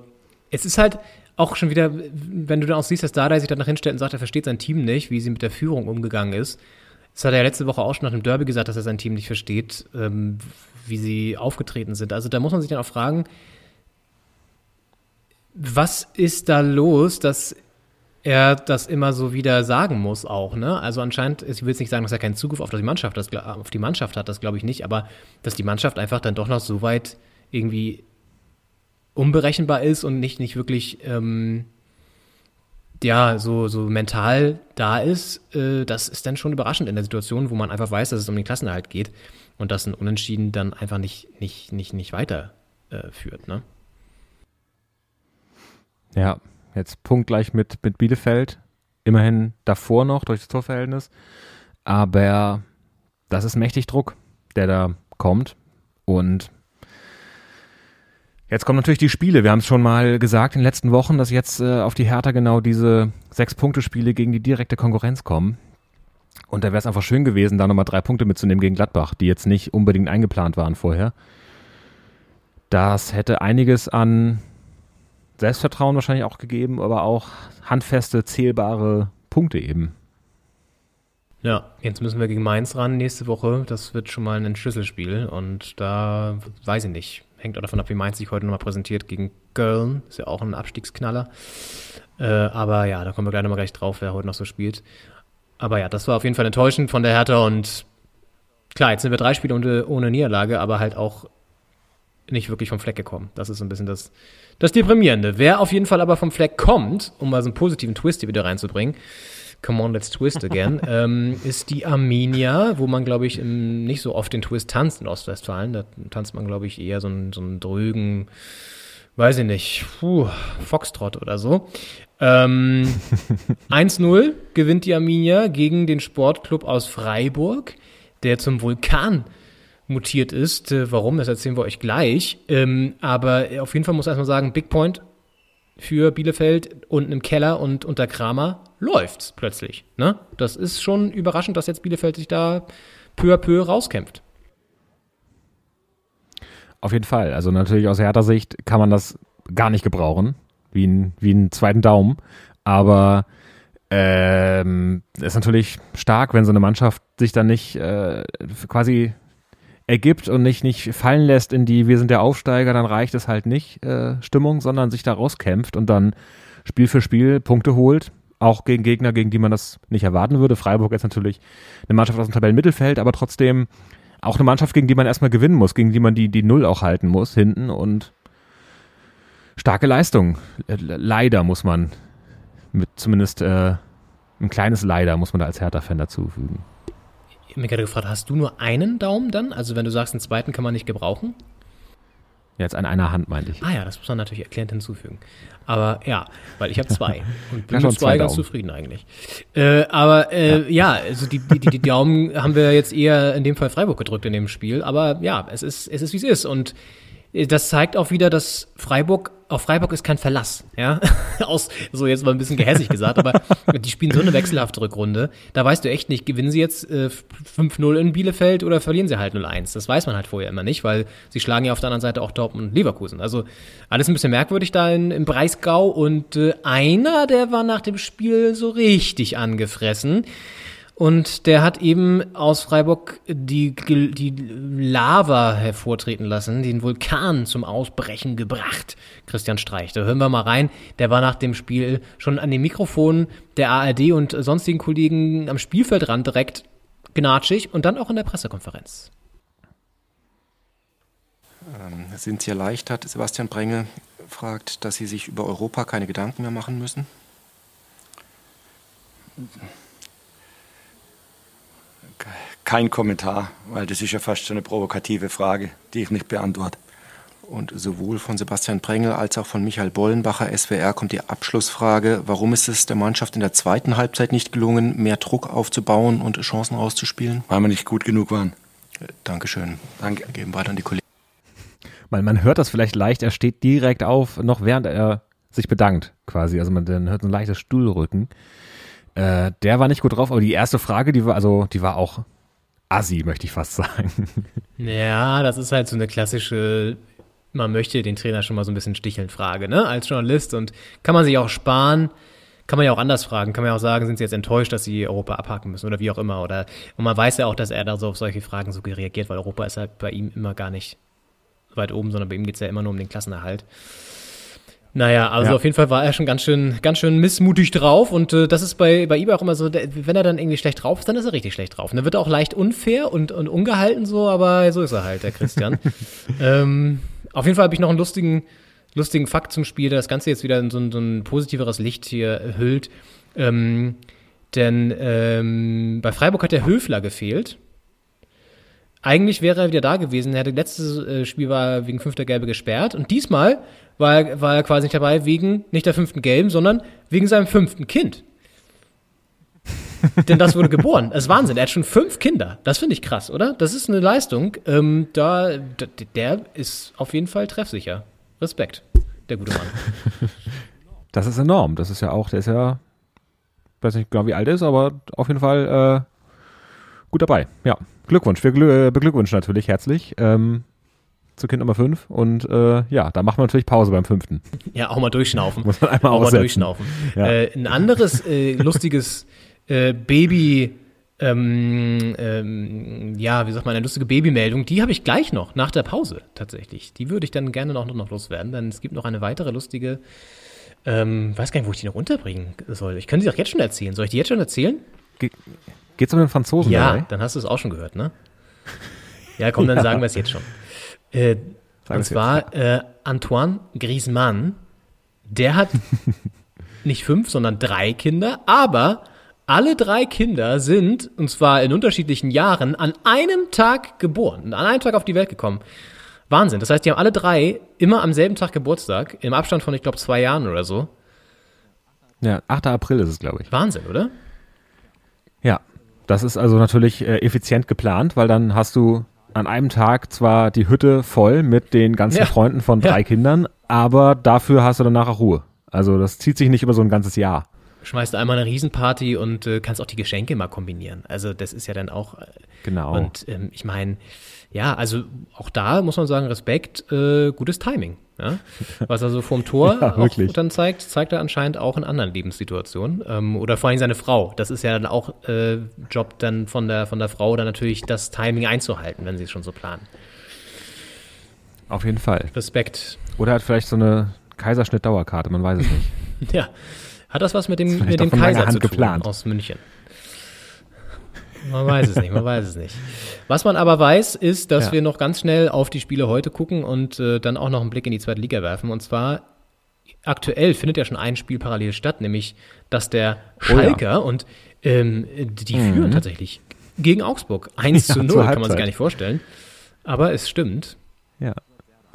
es ist halt, auch schon wieder, wenn du dann auch siehst, dass Dardai sich dann nach hinstellt und sagt, er versteht sein Team nicht, wie sie mit der Führung umgegangen ist. Das hat er ja letzte Woche auch schon nach dem Derby gesagt, dass er sein Team nicht versteht, ähm, wie sie aufgetreten sind. Also da muss man sich dann auch fragen, was ist da los, dass er das immer so wieder sagen muss auch, ne? Also anscheinend, ich will jetzt nicht sagen, dass er keinen Zugriff auf die Mannschaft, das, auf die Mannschaft hat, das glaube ich nicht, aber dass die Mannschaft einfach dann doch noch so weit irgendwie unberechenbar ist und nicht, nicht wirklich ähm, ja, so, so mental da ist, äh, das ist dann schon überraschend in der Situation, wo man einfach weiß, dass es um den Klassenerhalt geht und dass ein Unentschieden dann einfach nicht, nicht, nicht, nicht weiter äh, ne? Ja, jetzt punktgleich mit, mit Bielefeld. Immerhin davor noch durch das Torverhältnis. Aber das ist mächtig Druck, der da kommt. Und Jetzt kommen natürlich die Spiele. Wir haben es schon mal gesagt in den letzten Wochen, dass jetzt äh, auf die Hertha genau diese Sechs-Punkte-Spiele gegen die direkte Konkurrenz kommen. Und da wäre es einfach schön gewesen, da nochmal drei Punkte mitzunehmen gegen Gladbach, die jetzt nicht unbedingt eingeplant waren vorher. Das hätte einiges an Selbstvertrauen wahrscheinlich auch gegeben, aber auch handfeste, zählbare Punkte eben. Ja, jetzt müssen wir gegen Mainz ran nächste Woche. Das wird schon mal ein Schlüsselspiel und da weiß ich nicht hängt auch davon ab, wie Mainz sich heute nochmal präsentiert gegen Köln. Ist ja auch ein Abstiegsknaller. Äh, aber ja, da kommen wir gleich nochmal gleich drauf, wer heute noch so spielt. Aber ja, das war auf jeden Fall enttäuschend von der Hertha und klar, jetzt sind wir drei Spiele ohne, ohne Niederlage, aber halt auch nicht wirklich vom Fleck gekommen. Das ist so ein bisschen das, das Deprimierende. Wer auf jeden Fall aber vom Fleck kommt, um mal so einen positiven Twist hier wieder reinzubringen, Come on, let's twist again, ähm, ist die Arminia, wo man, glaube ich, im, nicht so oft den Twist tanzt in Ostwestfalen. Da tanzt man, glaube ich, eher so einen, so einen drögen, weiß ich nicht, puh, Foxtrot oder so. Ähm, 1-0 gewinnt die Arminia gegen den Sportclub aus Freiburg, der zum Vulkan mutiert ist. Äh, warum, das erzählen wir euch gleich. Ähm, aber auf jeden Fall muss ich erstmal sagen, Big Point für Bielefeld unten im Keller und unter Kramer läuft's plötzlich. Ne? Das ist schon überraschend, dass jetzt Bielefeld sich da peu à peu rauskämpft. Auf jeden Fall. Also natürlich aus härter Sicht kann man das gar nicht gebrauchen, wie, ein, wie einen zweiten Daumen. Aber ähm, ist natürlich stark, wenn so eine Mannschaft sich dann nicht äh, quasi ergibt und nicht, nicht fallen lässt in die Wir sind der Aufsteiger, dann reicht es halt nicht äh, Stimmung, sondern sich da rauskämpft und dann Spiel für Spiel Punkte holt. Auch gegen Gegner, gegen die man das nicht erwarten würde. Freiburg ist natürlich eine Mannschaft aus dem Tabellenmittelfeld, aber trotzdem auch eine Mannschaft, gegen die man erstmal gewinnen muss, gegen die man die, die Null auch halten muss hinten und starke Leistung. Leider muss man mit zumindest äh, ein kleines Leider muss man da als Hertha-Fan dazufügen. Habe mich gerade gefragt, hast du nur einen Daumen dann? Also wenn du sagst, einen zweiten kann man nicht gebrauchen? Jetzt an einer Hand, meinte ich. Ah ja, das muss man natürlich erklärend hinzufügen. Aber ja, weil ich habe zwei und bin Ja, mit zwei, zwei ganz zufrieden eigentlich. Äh, aber äh, ja. also die, die, die, Daumen haben wir jetzt eher in dem Fall Freiburg gedrückt in dem Spiel. Aber ja, es ist, es ist wie es ist. Und das zeigt auch wieder, dass Freiburg, auf Freiburg ist kein Verlass, ja. Aus, so jetzt mal ein bisschen gehässig gesagt, aber die spielen so eine wechselhafte Rückrunde. Da weißt du echt nicht, gewinnen sie jetzt äh, 5-0 in Bielefeld oder verlieren sie halt 0-1. Das weiß man halt vorher immer nicht, weil sie schlagen ja auf der anderen Seite auch Dortmund und Leverkusen. Also alles ein bisschen merkwürdig da in, im Breisgau und äh, einer, der war nach dem Spiel so richtig angefressen. Und der hat eben aus Freiburg die, die Lava hervortreten lassen, den Vulkan zum Ausbrechen gebracht. Christian Streich. Da hören wir mal rein. Der war nach dem Spiel schon an den Mikrofonen der ARD und sonstigen Kollegen am Spielfeldrand direkt gnatschig und dann auch in der Pressekonferenz. Sind Sie erleichtert, Sebastian Brenge fragt, dass Sie sich über Europa keine Gedanken mehr machen müssen? Kein Kommentar, weil das ist ja fast schon eine provokative Frage, die ich nicht beantworte. Und sowohl von Sebastian Brengel als auch von Michael Bollenbacher, SWR, kommt die Abschlussfrage, warum ist es der Mannschaft in der zweiten Halbzeit nicht gelungen, mehr Druck aufzubauen und Chancen rauszuspielen? Weil wir nicht gut genug waren. Äh, Dankeschön. Danke. Geben weiter an die Kollegen. Man, man hört das vielleicht leicht, er steht direkt auf, noch während er sich bedankt, quasi. Also man dann hört so ein leichtes Stuhlrücken. Äh, der war nicht gut drauf, aber die erste Frage, die war, also, die war auch assi, möchte ich fast sagen. Ja, das ist halt so eine klassische, man möchte den Trainer schon mal so ein bisschen sticheln Frage, ne? Als Journalist und kann man sich auch sparen. Kann man ja auch anders fragen. Kann man ja auch sagen, sind sie jetzt enttäuscht, dass sie Europa abhaken müssen oder wie auch immer. Oder und man weiß ja auch, dass er da so auf solche Fragen so reagiert, weil Europa ist halt bei ihm immer gar nicht weit oben, sondern bei ihm geht's ja immer nur um den Klassenerhalt. Naja, also Ja. auf jeden Fall war er schon ganz schön, ganz schön missmutig drauf und äh, das ist bei, bei eBay auch immer so, der, wenn er dann irgendwie schlecht drauf ist, dann ist er richtig schlecht drauf. Und dann wird er auch leicht unfair und, und ungehalten so, aber so ist er halt, der Christian. ähm, auf jeden Fall habe ich noch einen lustigen, lustigen Fakt zum Spiel, der das Ganze jetzt wieder in so ein, so ein positiveres Licht hier hüllt. Ähm, denn ähm, bei Freiburg hat der Höfler gefehlt. Eigentlich wäre er wieder da gewesen. Er hatte letztes äh, Spiel war wegen fünfter Gelbe gesperrt und diesmal war er, war er quasi nicht dabei wegen nicht der fünften Gelben, sondern wegen seinem fünften Kind. Denn das wurde geboren. Das ist Wahnsinn. Er hat schon fünf Kinder. Das finde ich krass, oder? Das ist eine Leistung. Ähm, da, der ist auf jeden Fall treffsicher. Respekt, der gute Mann. Das ist enorm. Das ist ja auch, der ist ja, weiß nicht genau wie alt er ist, aber auf jeden Fall äh, gut dabei. Ja, Glückwunsch. Wir äh, beglückwünschen natürlich herzlich ähm, zu Kind Nummer 5. Und äh, ja, da macht man natürlich Pause beim fünften. Ja, auch mal durchschnaufen. Muss man einmal auch mal durchschnaufen. Ja. Äh, ein anderes äh, lustiges äh, Baby, ähm, ähm, ja, wie sagt man, eine lustige Babymeldung, die habe ich gleich noch, nach der Pause tatsächlich. Die würde ich dann gerne noch, noch loswerden, denn es gibt noch eine weitere lustige, ähm, weiß gar nicht, wo ich die noch unterbringen soll. Ich kann sie doch jetzt schon erzählen. Soll ich die jetzt schon erzählen? Ge geht's um den Franzosen Ja, dabei? dann hast du es auch schon gehört, ne? Ja, komm, dann sagen wir es jetzt schon. Äh, und zwar äh, Antoine Griezmann, der hat nicht fünf, sondern drei Kinder, aber alle drei Kinder sind, und zwar in unterschiedlichen Jahren, an einem Tag geboren, an einem Tag auf die Welt gekommen. Wahnsinn. Das heißt, die haben alle drei immer am selben Tag Geburtstag, im Abstand von, ich glaube, zwei Jahren oder so. Ja, 8. April ist es, glaube ich. Wahnsinn, oder? Ja, das ist also natürlich äh, effizient geplant, weil dann hast du an einem Tag zwar die Hütte voll mit den ganzen Ja. Freunden von drei Ja. Kindern, aber dafür hast du danach auch Ruhe. Also das zieht sich nicht über so ein ganzes Jahr. Schmeißt einmal eine Riesenparty und äh, kannst auch die Geschenke mal kombinieren. Also das ist ja dann auch. Äh, Genau. Und ähm, ich meine, ja, also auch da muss man sagen, Respekt, äh, gutes Timing. Ja? Was er so vorm Tor Ja, auch dann zeigt, zeigt er anscheinend auch in anderen Lebenssituationen. Ähm, oder vor allem seine Frau. Das ist ja dann auch äh, Job dann von der, von der Frau, dann natürlich das Timing einzuhalten, wenn sie es schon so planen. Auf jeden Fall. Respekt. Oder hat vielleicht so eine Kaiserschnitt-Dauerkarte, man weiß es nicht. Ja. Hat das was mit dem, vielleicht mit dem Kaiser zu tun geplant. aus München? Man weiß es nicht, man weiß es nicht. Was man aber weiß, ist, dass Ja. wir noch ganz schnell auf die Spiele heute gucken und äh, dann auch noch einen Blick in die zweite Liga werfen. Und zwar aktuell findet ja schon ein Spiel parallel statt, nämlich dass der Oh ja. Schalker und ähm, die Mhm. führen tatsächlich gegen Augsburg. 1 Ja, zu 0, zur kann man sich gar nicht vorstellen. Aber es stimmt. Ja.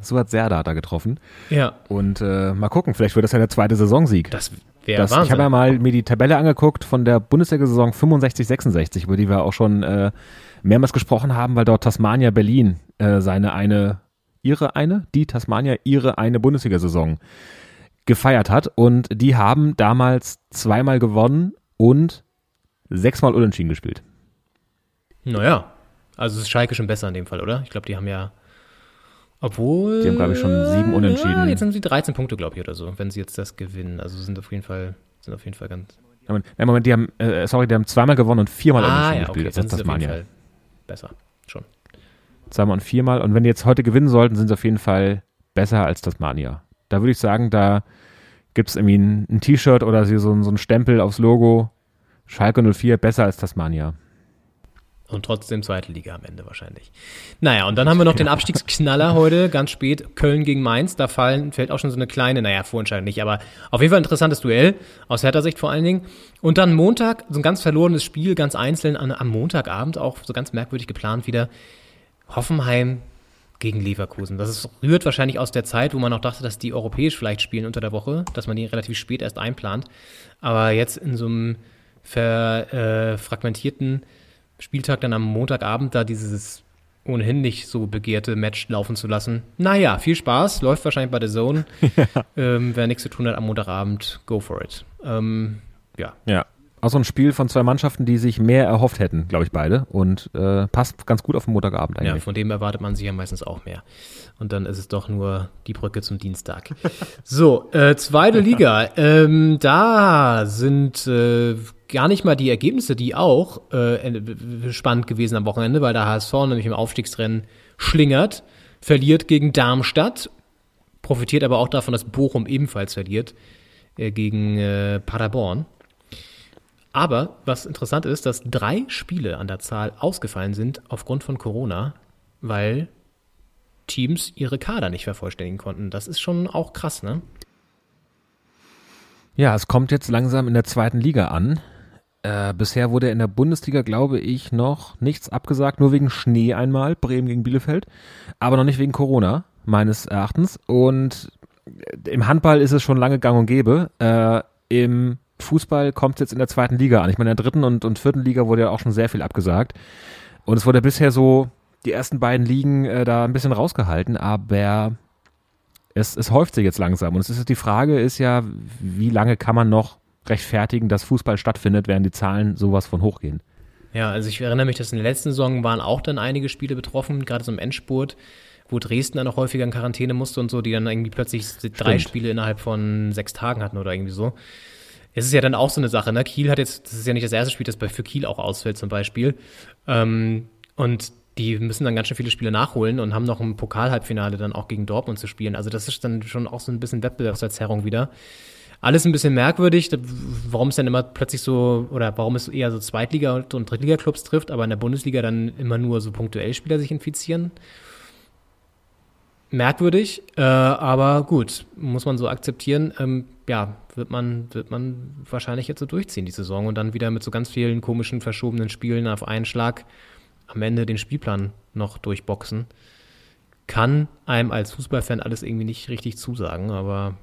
So hat Serda da getroffen. Ja, Und äh, mal gucken, vielleicht wird das ja der zweite Saisonsieg. das wäre Das, ich habe ja mal mir die Tabelle angeguckt von der Bundesliga-Saison 65-66, über die wir auch schon äh, mehrmals gesprochen haben, weil dort Tasmania Berlin äh, seine eine, ihre eine, die Tasmania ihre eine Bundesliga-Saison gefeiert hat. Und die haben damals zweimal gewonnen und sechsmal unentschieden gespielt. Naja, also ist Schalke schon besser in dem Fall, oder? Ich glaube, die haben ja. Obwohl. Die haben, glaube ich, schon sieben Unentschieden. Ja, jetzt haben sie 13 Punkte, glaube ich, oder so, wenn sie jetzt das gewinnen. Also sind auf jeden Fall, sind auf jeden Fall ganz. Moment, nein, Moment, die haben, äh, sorry, die haben zweimal gewonnen und viermal ah, unentschieden ja, okay, gespielt. Das sie auf jeden Tasmania. Fall besser. Schon. Zweimal und viermal. Und wenn die jetzt heute gewinnen sollten, sind sie auf jeden Fall besser als Tasmania. Da würde ich sagen, da gibt es irgendwie ein, ein T-Shirt oder so, so ein Stempel aufs Logo. Schalke 04 besser als Tasmania. Und trotzdem zweite Liga am Ende wahrscheinlich. Naja, und dann haben wir noch den Abstiegsknaller heute, ganz spät, Köln gegen Mainz. Da fallen, fällt auch schon so eine kleine, naja, Vorentscheidung nicht, aber auf jeden Fall ein interessantes Duell, aus Hertha Sicht vor allen Dingen. Und dann Montag, so ein ganz verlorenes Spiel, ganz einzeln an, am Montagabend, auch so ganz merkwürdig geplant wieder. Hoffenheim gegen Leverkusen. Das ist, rührt wahrscheinlich aus der Zeit, wo man noch dachte, dass die europäisch vielleicht spielen unter der Woche, dass man die relativ spät erst einplant. Aber jetzt in so einem ver, äh, fragmentierten Spieltag dann am Montagabend da dieses ohnehin nicht so begehrte Match laufen zu lassen. Naja, viel Spaß, läuft wahrscheinlich bei der Zone. ähm, wer nichts zu tun hat am Montagabend, go for it. Ähm, ja, Ja. Auch so ein Spiel von zwei Mannschaften, die sich mehr erhofft hätten, glaube ich, beide. Und äh, passt ganz gut auf den Montagabend ja, eigentlich. von dem erwartet man sich ja meistens auch mehr. Und dann ist es doch nur die Brücke zum Dienstag. so, äh, zweite Liga. Ähm, da sind äh, gar nicht mal die Ergebnisse, die auch äh, spannend gewesen am Wochenende, weil der HSV nämlich im Aufstiegsrennen schlingert, verliert gegen Darmstadt, profitiert aber auch davon, dass Bochum ebenfalls verliert äh, gegen äh, Paderborn. Aber was interessant ist, dass drei Spiele an der Zahl ausgefallen sind aufgrund von Corona, weil Teams ihre Kader nicht vervollständigen konnten. Das ist schon auch krass, ne? Ja, es kommt jetzt langsam in der zweiten Liga an. Äh, bisher wurde in der Bundesliga, glaube ich, noch nichts abgesagt, nur wegen Schnee einmal, Bremen gegen Bielefeld, aber noch nicht wegen Corona, meines Erachtens. Und im Handball ist es schon lange gang und gäbe. Äh, Im Fußball kommt es jetzt in der zweiten Liga an. Ich meine, in der dritten und, und vierten Liga wurde ja auch schon sehr viel abgesagt. Und es wurde bisher so die ersten beiden Ligen äh, da ein bisschen rausgehalten, aber es, es häuft sich jetzt langsam. Und es ist die Frage ist ja, wie lange kann man noch rechtfertigen, dass Fußball stattfindet, während die Zahlen sowas von hochgehen? Ja, also ich erinnere mich, dass in der letzten Saison waren auch dann einige Spiele betroffen, gerade so im Endspurt, wo Dresden dann auch häufiger in Quarantäne musste und so, die dann irgendwie plötzlich drei Spiele innerhalb von sechs Tagen hatten oder irgendwie so. Es ist ja dann auch so eine Sache, ne? Kiel hat jetzt, das ist ja nicht das erste Spiel, das bei für Kiel auch ausfällt zum Beispiel. Ähm, und die müssen dann ganz schön viele Spiele nachholen und haben noch ein Pokalhalbfinale dann auch gegen Dortmund zu spielen. Also das ist dann schon auch so ein bisschen Wettbewerbsverzerrung wieder. Alles ein bisschen merkwürdig, warum es dann immer plötzlich so, oder warum es eher so Zweitliga- und Drittliga-Clubs trifft, aber in der Bundesliga dann immer nur so punktuell Spieler sich infizieren. Merkwürdig, äh, aber gut, muss man so akzeptieren. Ähm, ja, wird man, wird man wahrscheinlich jetzt so durchziehen, die Saison, und dann wieder mit so ganz vielen komischen, verschobenen Spielen auf einen Schlag am Ende den Spielplan noch durchboxen. Kann einem als Fußballfan alles irgendwie nicht richtig zusagen, aber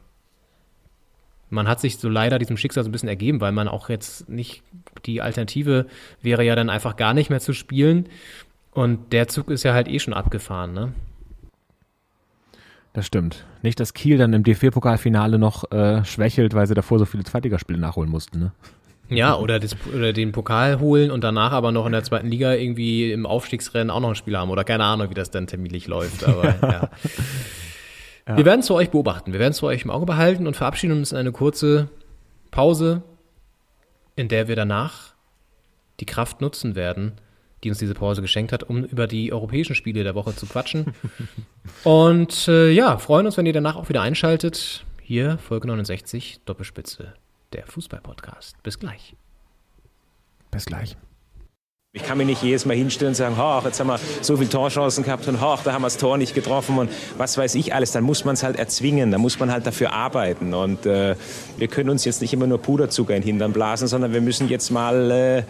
man hat sich so leider diesem Schicksal so ein bisschen ergeben, weil man auch jetzt nicht, die Alternative wäre ja dann einfach gar nicht mehr zu spielen. Und der Zug ist ja halt eh schon abgefahren, ne? Das stimmt. Nicht, dass Kiel dann im DFB-Pokalfinale noch äh, schwächelt, weil sie davor so viele Zweitligaspiele nachholen mussten, ne? Ja, oder, das, oder den Pokal holen und danach aber noch in der zweiten Liga irgendwie im Aufstiegsrennen auch noch ein Spiel haben. Oder keine Ahnung, wie das dann terminlich läuft. Aber ja. ja. Wir werden es für euch beobachten. Wir werden es für euch im Auge behalten und verabschieden uns in eine kurze Pause, in der wir danach die Kraft nutzen werden, die uns diese Pause geschenkt hat, um über die europäischen Spiele der Woche zu quatschen. und äh, ja, freuen uns, wenn ihr danach auch wieder einschaltet. Hier Folge 69, Doppelspitze der Fußball-Podcast. Bis gleich. Bis gleich. Ich kann mich nicht jedes Mal hinstellen und sagen, ach, jetzt haben wir so viele Torchancen gehabt und ach, da haben wir das Tor nicht getroffen und was weiß ich alles. Dann muss man es halt erzwingen, da muss man halt dafür arbeiten. Und äh, wir können uns jetzt nicht immer nur Puderzucker in den Hintern blasen, sondern wir müssen jetzt mal äh,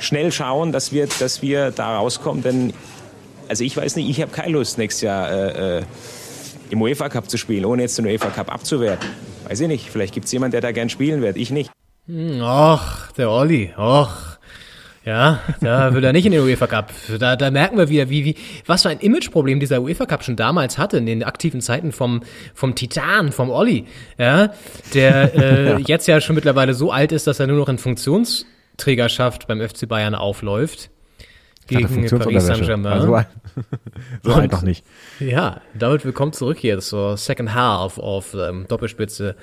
schnell schauen, dass wir, dass wir da rauskommen. Denn, also ich weiß nicht, ich habe keine Lust, nächstes Jahr äh, äh im UEFA Cup zu spielen, ohne jetzt den UEFA Cup abzuwerten. Weiß ich nicht, vielleicht gibt es jemanden, der da gern spielen wird, ich nicht. Hm, ach, der Olli, ach. Ja, da will er nicht in den UEFA Cup. Da, da merken wir wieder, wie, wie, was für ein Imageproblem dieser UEFA Cup schon damals hatte, in den aktiven Zeiten vom, vom Titan, vom Olli. Ja, der äh, ja. jetzt ja schon mittlerweile so alt ist, dass er nur noch in Funktionsträgerschaft beim FC Bayern aufläuft gegen Paris Saint-Germain. Also, so alt noch nicht. Ja, damit willkommen zurück hier zur Second Half of ähm, Doppelspitze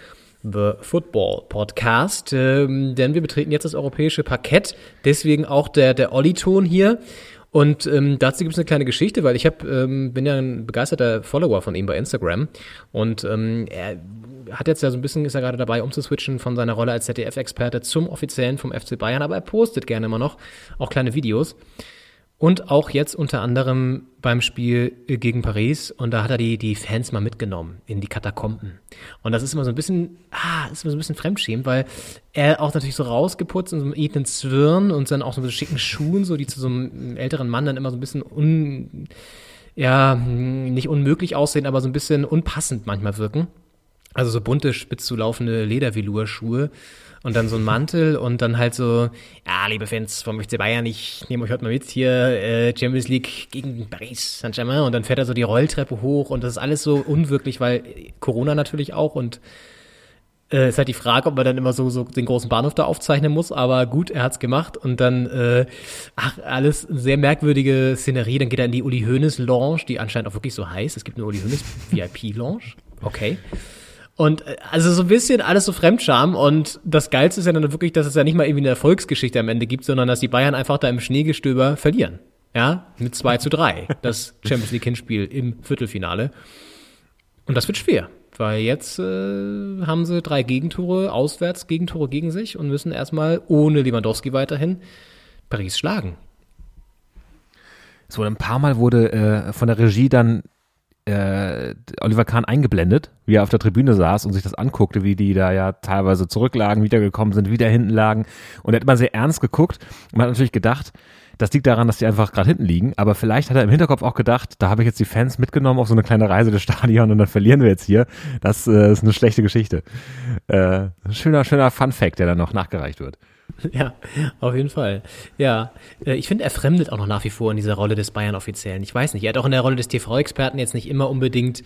The Football Podcast. Ähm, denn wir betreten jetzt das europäische Parkett, deswegen auch der, der Olli-Ton hier. Und ähm, dazu gibt es eine kleine Geschichte, weil ich hab, ähm, bin ja ein begeisterter Follower von ihm bei Instagram und ähm, er hat jetzt ja so ein bisschen, ist er gerade dabei, umzuswitchen von seiner Rolle als ZDF-Experte zum offiziellen vom FC Bayern, aber er postet gerne immer noch auch kleine Videos. Und auch jetzt unter anderem beim Spiel gegen Paris. Und da hat er die, die Fans mal mitgenommen in die Katakomben. Und das ist immer so ein bisschen, ah, ist immer so ein bisschen fremdschämend, weil er auch natürlich so rausgeputzt in so einem edlen Zwirn und dann auch so mit schicken Schuhen, so die zu so einem älteren Mann dann immer so ein bisschen un, ja, nicht unmöglich aussehen, aber so ein bisschen unpassend manchmal wirken. Also so bunte, spitz zulaufende Ledervelour-Schuhe und dann so ein Mantel und dann halt so, ja, liebe Fans vom FC Bayern, ich nehme euch heute mal mit hier, äh, Champions League gegen Paris Saint-Germain. Und dann fährt er so die Rolltreppe hoch und das ist alles so unwirklich, weil Corona natürlich auch und äh, ist halt die Frage, ob man dann immer so, so den großen Bahnhof da aufzeichnen muss, aber gut, er hat's gemacht und dann, äh, ach, alles sehr merkwürdige Szenerie, dann geht er in die Uli Hoeneß Lounge, die anscheinend auch wirklich so heißt, es gibt eine Uli Hoeneß VIP Lounge, okay. Und äh, also so ein bisschen alles so Fremdscham. Und das Geilste ist ja dann wirklich, dass es ja nicht mal irgendwie eine Erfolgsgeschichte am Ende gibt, sondern dass die Bayern einfach da im Schneegestöber verlieren. Ja, mit 2 zu 3. Das Champions League Hinspiel im Viertelfinale. Und das wird schwer, weil jetzt äh, haben sie drei Gegentore, auswärts Gegentore gegen sich und müssen erstmal ohne Lewandowski weiterhin Paris schlagen. So ein paar Mal wurde äh, von der Regie dann äh, Oliver Kahn eingeblendet, wie er auf der Tribüne saß und sich das anguckte, wie die da ja teilweise zurücklagen, wiedergekommen sind, wieder hinten lagen. Und er hat immer sehr ernst geguckt und man hat natürlich gedacht, das liegt daran, dass die einfach gerade hinten liegen. Aber vielleicht hat er im Hinterkopf auch gedacht, da habe ich jetzt die Fans mitgenommen auf so eine kleine Reise des Stadion und dann verlieren wir jetzt hier. Das äh, ist eine schlechte Geschichte. Äh, schöner, schöner Fun Fact, der dann noch nachgereicht wird. Ja, auf jeden Fall. Ja, äh, ich finde, er fremdet auch noch nach wie vor in dieser Rolle des Bayern-Offiziellen. Ich weiß nicht, er hat auch in der Rolle des TV-Experten jetzt nicht immer unbedingt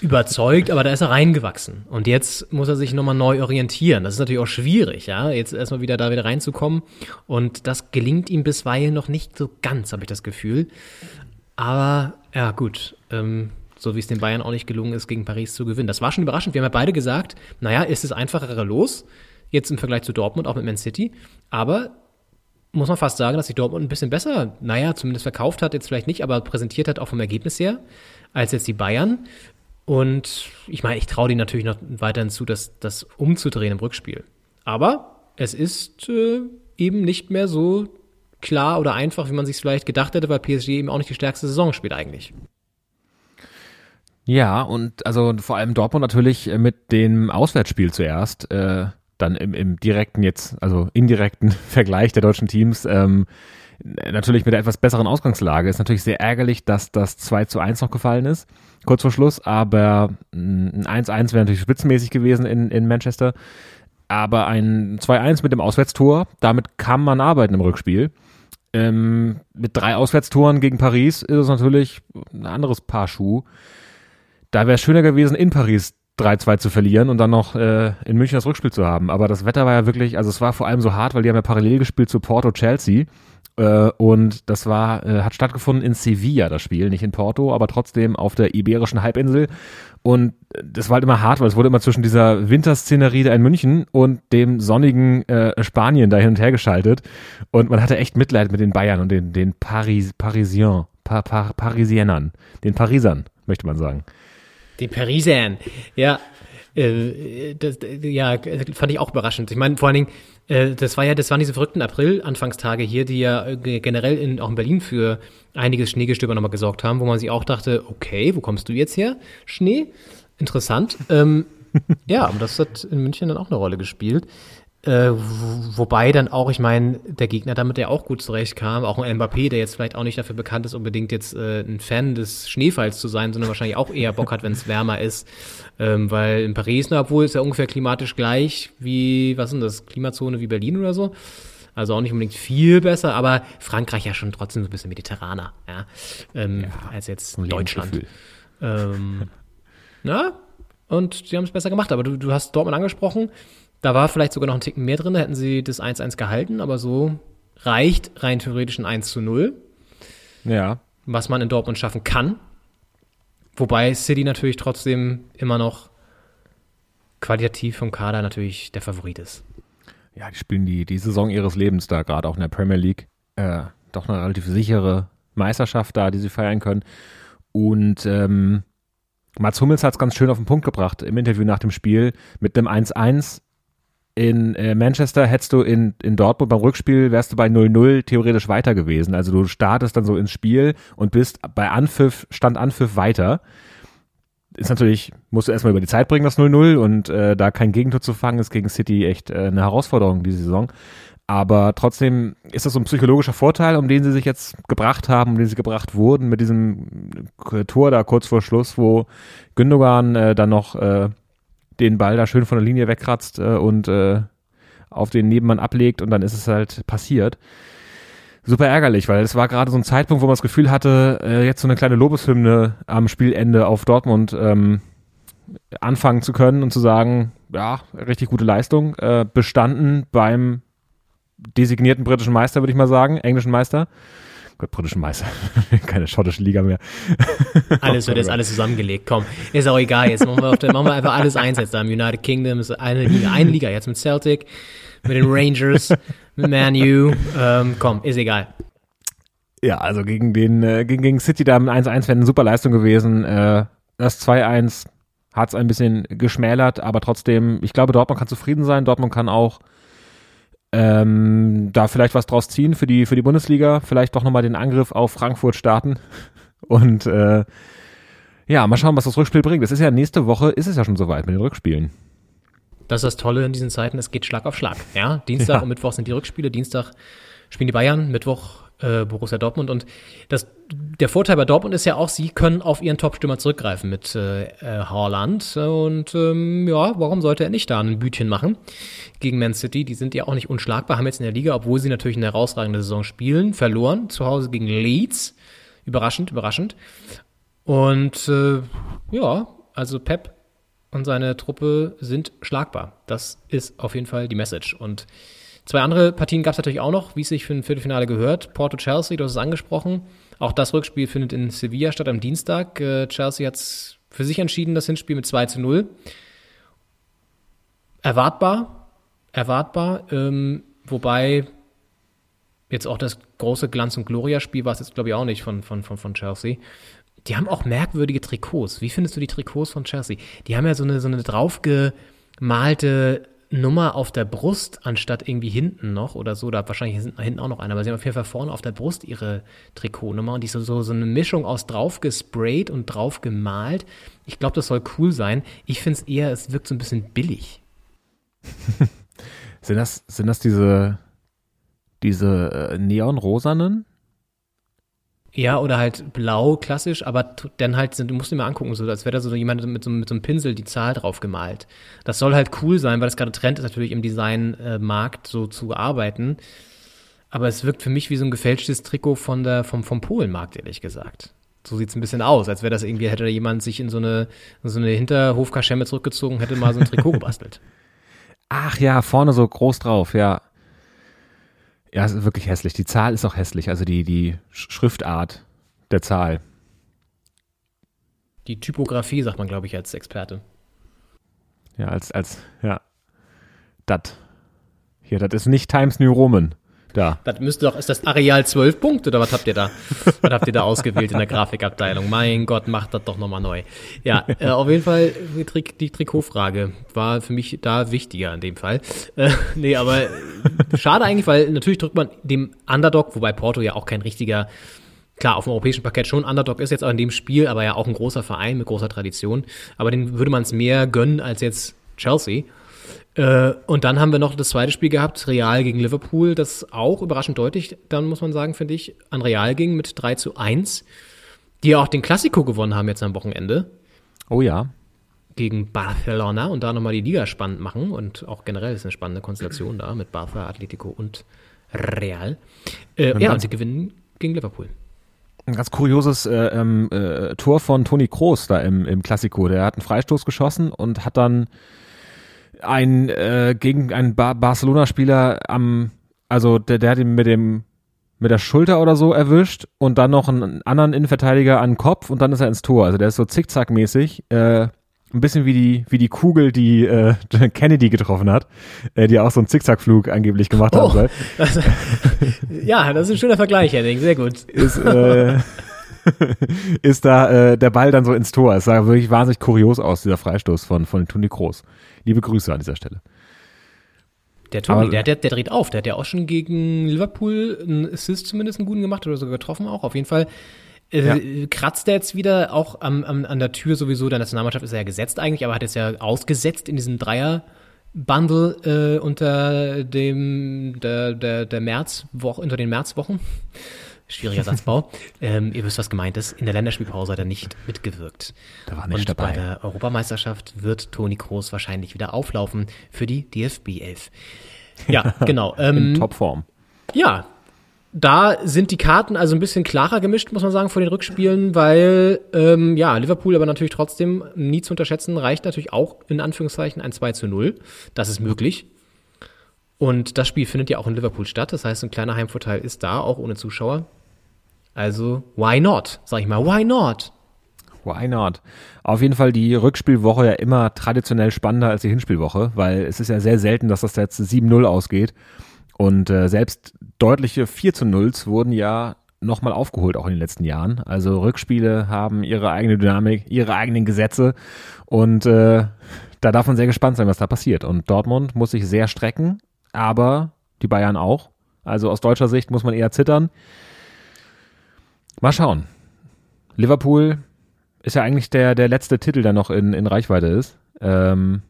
überzeugt, aber da ist er reingewachsen. Und jetzt muss er sich nochmal neu orientieren. Das ist natürlich auch schwierig, ja, jetzt erstmal wieder da wieder reinzukommen. Und das gelingt ihm bisweilen noch nicht so ganz, habe ich das Gefühl. Aber ja, gut. Ähm, so wie es den Bayern auch nicht gelungen ist, gegen Paris zu gewinnen. Das war schon überraschend. Wir haben ja beide gesagt, naja, ist es einfachere Los? Jetzt im Vergleich zu Dortmund, auch mit Man City. Aber muss man fast sagen, dass sich Dortmund ein bisschen besser, naja, zumindest verkauft hat, jetzt vielleicht nicht, aber präsentiert hat, auch vom Ergebnis her, als jetzt die Bayern. Und ich meine, ich traue denen natürlich noch weiterhin zu, das, das umzudrehen im Rückspiel. Aber es ist äh, eben nicht mehr so klar oder einfach, wie man sich vielleicht gedacht hätte, weil PSG eben auch nicht die stärkste Saison spielt eigentlich. Ja, und also vor allem Dortmund natürlich mit dem Auswärtsspiel zuerst. Äh dann im, im direkten jetzt, also indirekten Vergleich der deutschen Teams, ähm, natürlich mit der etwas besseren Ausgangslage. Ist natürlich sehr ärgerlich, dass das 2 zu 1 noch gefallen ist, kurz vor Schluss, aber ein 1-1 wäre natürlich spitzenmäßig gewesen in, in Manchester. Aber ein 2-1 mit dem Auswärtstor, damit kann man arbeiten im Rückspiel. Ähm, mit drei Auswärtstoren gegen Paris ist es natürlich ein anderes Paar Schuh. da wäre es schöner gewesen, in Paris 3-2 zu verlieren und dann noch äh, in München das Rückspiel zu haben. Aber das Wetter war ja wirklich, also es war vor allem so hart, weil die haben ja parallel gespielt zu Porto Chelsea. Äh, und das war, äh, hat stattgefunden in Sevilla, das Spiel, nicht in Porto, aber trotzdem auf der Iberischen Halbinsel. Und das war halt immer hart, weil es wurde immer zwischen dieser Winterszenerie da in München und dem sonnigen äh, Spanien da hin und her geschaltet. Und man hatte echt Mitleid mit den Bayern und den, den Paris, Parisien, pa, pa, Parisienern, den Parisern, möchte man sagen. Den Parisern, ja. Äh, das, ja, fand ich auch überraschend. Ich meine, vor allen Dingen, äh, das war ja, das waren diese verrückten April-Anfangstage hier, die ja äh, generell in, auch in Berlin für einiges Schneegestöber nochmal gesorgt haben, wo man sich auch dachte, okay, wo kommst du jetzt her? Schnee? Interessant. ähm, ja, aber das hat in München dann auch eine Rolle gespielt. Äh, wobei dann auch, ich meine, der Gegner damit ja auch gut zurechtkam, auch ein Mbappé, der jetzt vielleicht auch nicht dafür bekannt ist, unbedingt jetzt äh, ein Fan des Schneefalls zu sein, sondern wahrscheinlich auch eher Bock hat, wenn es wärmer ist. Ähm, weil in Paris, na, obwohl ist ja ungefähr klimatisch gleich wie, was sind das, Klimazone wie Berlin oder so. Also auch nicht unbedingt viel besser, aber Frankreich ja schon trotzdem so ein bisschen mediterraner, ja, ähm, ja als jetzt Deutschland. Ähm, na, und sie haben es besser gemacht. Aber du, du hast Dortmund angesprochen. Da war vielleicht sogar noch ein Ticken mehr drin, da hätten sie das 1-1 gehalten, aber so reicht rein theoretisch ein 1 zu 0. Ja. Was man in Dortmund schaffen kann. Wobei City natürlich trotzdem immer noch qualitativ vom Kader natürlich der Favorit ist. Ja, die spielen die, die Saison ihres Lebens da, gerade auch in der Premier League. Äh, doch eine relativ sichere Meisterschaft da, die sie feiern können. Und ähm, Mats Hummels hat es ganz schön auf den Punkt gebracht im Interview nach dem Spiel. Mit einem 1-1 in äh, Manchester hättest du in, in Dortmund beim Rückspiel wärst du bei 0-0 theoretisch weiter gewesen. Also du startest dann so ins Spiel und bist bei Anpfiff, Stand Anpfiff weiter. Ist natürlich, musst du erstmal über die Zeit bringen, das 0-0 und äh, da kein Gegentor zu fangen, ist gegen City echt äh, eine Herausforderung diese Saison. Aber trotzdem ist das so ein psychologischer Vorteil, um den sie sich jetzt gebracht haben, um den sie gebracht wurden, mit diesem Tor da kurz vor Schluss, wo Gündogan äh, dann noch äh, den Ball da schön von der Linie wegkratzt äh, und äh, auf den Nebenmann ablegt und dann ist es halt passiert. Super ärgerlich, weil es war gerade so ein Zeitpunkt, wo man das Gefühl hatte, äh, jetzt so eine kleine Lobeshymne am Spielende auf Dortmund ähm, anfangen zu können und zu sagen, ja, richtig gute Leistung, äh, bestanden beim designierten britischen Meister, würde ich mal sagen, englischen Meister. Gott, britischen Meister. Keine schottische Liga mehr. Alles wird jetzt alles zusammengelegt. Komm, ist auch egal. Jetzt machen wir, der, machen wir einfach alles eins jetzt da. Im United Kingdom ist eine Liga. Eine Liga jetzt mit Celtic, mit den Rangers, mit Man U. Ähm, komm, ist egal. Ja, also gegen den, äh, gegen, gegen City da mit 1-1 wäre eine super Leistung gewesen. Äh, das 2-1 hat es ein bisschen geschmälert, aber trotzdem, ich glaube, Dortmund kann zufrieden sein. Dortmund kann auch ähm, da vielleicht was draus ziehen für die, für die Bundesliga, vielleicht doch nochmal den Angriff auf Frankfurt starten und äh, ja, mal schauen, was das Rückspiel bringt. Es ist ja nächste Woche, ist es ja schon soweit mit den Rückspielen. Das ist das Tolle in diesen Zeiten, es geht Schlag auf Schlag. Ja, Dienstag ja. und Mittwoch sind die Rückspiele. Dienstag spielen die Bayern, Mittwoch äh, Borussia Dortmund. Und das, der Vorteil bei Dortmund ist ja auch, sie können auf ihren Top-Stürmer zurückgreifen mit äh, äh, Haaland. Und ähm, ja, warum sollte er nicht da ein Bütchen machen gegen Man City? Die sind ja auch nicht unschlagbar, haben jetzt in der Liga, obwohl sie natürlich eine herausragende Saison spielen, verloren. Zu Hause gegen Leeds. Überraschend, überraschend. Und äh, ja, also Pep und seine Truppe sind schlagbar. Das ist auf jeden Fall die Message. Und zwei andere Partien gab es natürlich auch noch, wie es sich für ein Viertelfinale gehört. Porto Chelsea, du hast es angesprochen. Auch das Rückspiel findet in Sevilla statt am Dienstag. Äh, Chelsea hat es für sich entschieden, das Hinspiel mit 2 zu 0. Erwartbar, erwartbar, ähm, wobei jetzt auch das große Glanz- und Gloria-Spiel war es jetzt, glaube ich, auch nicht von, von, von, von Chelsea. Die haben auch merkwürdige Trikots. Wie findest du die Trikots von Chelsea? Die haben ja so eine, so eine draufgemalte Nummer auf der Brust, anstatt irgendwie hinten noch oder so. Da wahrscheinlich hinten auch noch eine, aber sie haben auf jeden Fall vorne auf der Brust ihre Trikotnummer und die ist so, so, eine Mischung aus draufgesprayt und draufgemalt. Ich glaube, das soll cool sein. Ich finde es eher, es wirkt so ein bisschen billig. sind, das, sind das diese, diese äh, neonrosanen? Ja, oder halt blau, klassisch, aber dann halt, du musst dir mal angucken, so als wäre da so jemand mit so, mit so einem Pinsel die Zahl drauf gemalt. Das soll halt cool sein, weil das gerade Trend ist, natürlich im Designmarkt so zu arbeiten. Aber es wirkt für mich wie so ein gefälschtes Trikot von der, vom, vom Polenmarkt, ehrlich gesagt. So sieht's ein bisschen aus, als wäre das irgendwie, hätte da jemand sich in so eine, in so eine Hinterhofkaschemme zurückgezogen, hätte mal so ein Trikot gebastelt. Ach ja, vorne so groß drauf, ja. Ja, es ist wirklich hässlich. Die Zahl ist auch hässlich, also die, die Schriftart der Zahl. Die Typografie, sagt man, glaube ich, als Experte. Ja, als, als, ja. Dat. Hier, das ist nicht Times New Roman. Da. Das müsste doch, ist das Areal 12 Punkte oder was habt ihr da? was habt ihr da ausgewählt in der Grafikabteilung? Mein Gott, macht das doch nochmal neu. Ja, äh, auf jeden Fall die, Trik die Trikotfrage war für mich da wichtiger in dem Fall. Äh, nee, aber schade eigentlich, weil natürlich drückt man dem Underdog, wobei Porto ja auch kein richtiger klar, auf dem europäischen Parkett schon Underdog ist jetzt auch in dem Spiel, aber ja auch ein großer Verein mit großer Tradition. Aber den würde man es mehr gönnen als jetzt Chelsea. Äh, und dann haben wir noch das zweite Spiel gehabt, Real gegen Liverpool, das auch überraschend deutlich, dann muss man sagen, finde ich, an Real ging mit 3 zu 1, die ja auch den Klassiko gewonnen haben jetzt am Wochenende. Oh ja. Gegen Barcelona und da nochmal die Liga spannend machen und auch generell ist eine spannende Konstellation da mit Barca, Atletico und Real. Äh, ja, und sie gewinnen gegen Liverpool ein ganz kurioses äh, ähm, äh, Tor von Toni Kroos da im, im Klassiko. Der hat einen Freistoß geschossen und hat dann ein äh, gegen einen ba Barcelona-Spieler am, also der, der hat ihn mit dem mit der Schulter oder so erwischt und dann noch einen anderen Innenverteidiger an den Kopf und dann ist er ins Tor. Also der ist so zickzackmäßig. Äh, ein bisschen wie die, wie die Kugel, die äh, Kennedy getroffen hat, äh, die auch so einen Zickzackflug angeblich gemacht oh, hat. Das, ja, das ist ein schöner Vergleich, Henning, sehr gut. Ist, äh, ist da äh, der Ball dann so ins Tor. Es sah wirklich wahnsinnig kurios aus, dieser Freistoß von, von Toni Kroos. Liebe Grüße an dieser Stelle. Der Toni, der, der, der dreht auf. Der hat ja auch schon gegen Liverpool einen Assist zumindest einen guten gemacht oder sogar getroffen auch. Auf jeden Fall äh, ja. kratzt er jetzt wieder auch am, am, an der Tür sowieso der Nationalmannschaft ist er ja gesetzt eigentlich, aber hat es ja ausgesetzt in diesem Dreier Bundle äh, unter dem der der der Märzwoche unter den Märzwochen. Schwieriger Satzbau. ähm, ihr wisst, was gemeint ist. In der Länderspielpause hat er nicht mitgewirkt. Da war nicht Und dabei. bei der Europameisterschaft wird Toni Kroos wahrscheinlich wieder auflaufen für die DFB 11. Ja, genau. Ähm, In Topform. Ja, da sind die Karten also ein bisschen klarer gemischt, muss man sagen, vor den Rückspielen, weil ähm, ja, Liverpool aber natürlich trotzdem nie zu unterschätzen, reicht natürlich auch in Anführungszeichen ein 2 zu 0. Das ist möglich. Und das Spiel findet ja auch in Liverpool statt. Das heißt, ein kleiner Heimvorteil ist da, auch ohne Zuschauer. Also, why not? Sag ich mal, why not? Why not? Auf jeden Fall die Rückspielwoche ja immer traditionell spannender als die Hinspielwoche, weil es ist ja sehr selten, dass das jetzt 7-0 ausgeht. Und äh, selbst deutliche 4 zu 0 wurden ja nochmal aufgeholt, auch in den letzten Jahren. Also Rückspiele haben ihre eigene Dynamik, ihre eigenen Gesetze. Und äh, da darf man sehr gespannt sein, was da passiert. Und Dortmund muss sich sehr strecken, aber die Bayern auch. Also aus deutscher Sicht muss man eher zittern. Mal schauen. Liverpool ist ja eigentlich der, der letzte Titel, der noch in, in Reichweite ist. Ähm,